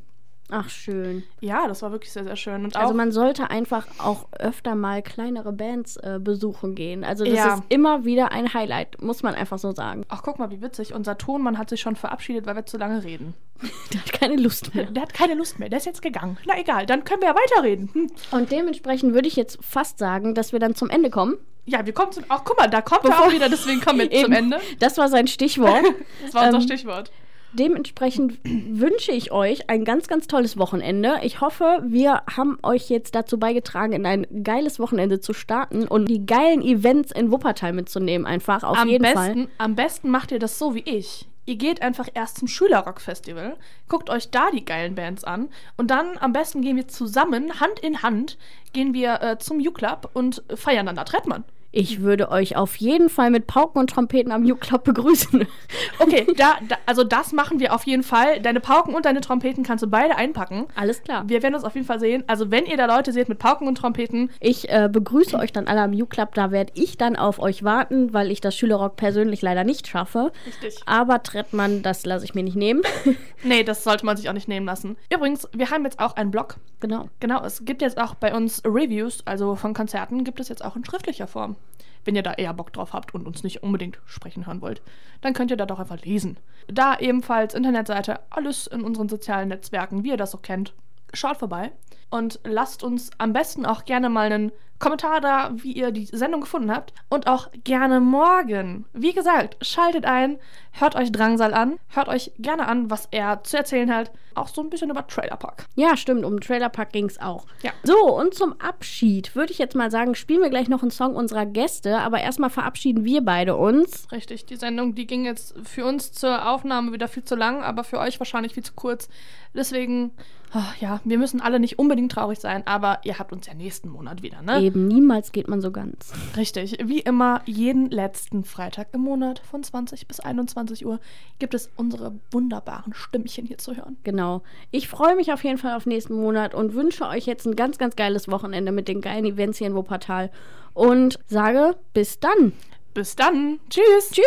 Ach, schön. Ja, das war wirklich sehr, sehr schön. Und Also man sollte einfach auch öfter mal kleinere Bands äh, besuchen gehen. Also das Ja. ist immer wieder ein Highlight, muss man einfach so sagen. ach, guck mal, wie witzig. Unser Tonmann hat sich schon verabschiedet, weil wir zu lange reden. [laughs] Der hat keine Lust mehr. Der hat keine Lust mehr. Der ist jetzt gegangen. Na egal, dann können wir ja weiterreden. Hm. Und dementsprechend würde ich jetzt fast sagen, dass wir dann zum Ende kommen. Ja, wir kommen zum. Ach, guck mal, da kommt er Bevor- auch wieder, deswegen kommen wir [laughs] zum. Ende. Das war sein Stichwort. [laughs] Das war unser Ähm, Stichwort. Dementsprechend wünsche ich euch ein ganz, ganz tolles Wochenende. Ich hoffe, wir haben euch jetzt dazu beigetragen, in ein geiles Wochenende zu starten und die geilen Events in Wuppertal mitzunehmen. Einfach auf am jeden besten, Fall. Am besten macht ihr das so wie ich. Ihr geht einfach erst zum Schülerrock-Festival, guckt euch da die geilen Bands an und dann am besten gehen wir zusammen, Hand in Hand, gehen wir äh, zum U-Club und feiern dann da Trettmann. Ich würde euch auf jeden Fall mit Pauken und Trompeten am U-Club begrüßen. [laughs] Okay, da, da, also das machen wir auf jeden Fall. Deine Pauken und deine Trompeten kannst du beide einpacken. Alles klar. Wir werden uns auf jeden Fall sehen. Also wenn ihr da Leute seht mit Pauken und Trompeten, Ich äh, begrüße euch dann alle am U-Club. Da werde ich dann auf euch warten, weil ich das Schülerrock persönlich leider nicht schaffe. Richtig. Aber Trettmann, das lasse ich mir nicht nehmen. [laughs] nee, das sollte man sich auch nicht nehmen lassen. Übrigens, wir haben jetzt auch einen Blog. genau. Genau, es gibt jetzt auch bei uns Reviews, also von Konzerten, gibt es jetzt auch in schriftlicher Form. Wenn ihr da eher Bock drauf habt und uns nicht unbedingt sprechen hören wollt, dann könnt ihr da doch einfach lesen. Da ebenfalls Internetseite, alles in unseren sozialen Netzwerken, wie ihr das so kennt. Schaut vorbei und lasst uns am besten auch gerne mal einen Kommentar da, wie ihr die Sendung gefunden habt. Und auch gerne morgen. Wie gesagt, schaltet ein, hört euch Drangsal an, hört euch gerne an, was er zu erzählen hat. Auch so ein bisschen über Trailer Park. Ja, stimmt. Um den Trailerpark ging es auch. Ja. So, und zum Abschied würde ich jetzt mal sagen, spielen wir gleich noch einen Song unserer Gäste. Aber erstmal verabschieden wir beide uns. Richtig, die Sendung, die ging jetzt für uns zur Aufnahme wieder viel zu lang, aber für euch wahrscheinlich viel zu kurz. Deswegen, ah, ja, wir müssen alle nicht unbedingt traurig sein, aber ihr habt uns ja nächsten Monat wieder, ne? Eben, niemals geht man so ganz. Richtig, wie immer, jeden letzten Freitag im Monat von 20 bis 21 Uhr gibt es unsere wunderbaren Stimmchen hier zu hören. Genau. Ich freue mich auf jeden Fall auf nächsten Monat und wünsche euch jetzt ein ganz, ganz geiles Wochenende mit den geilen Events hier in Wuppertal. Und sage bis dann. Bis dann, tschüss! Tschüss!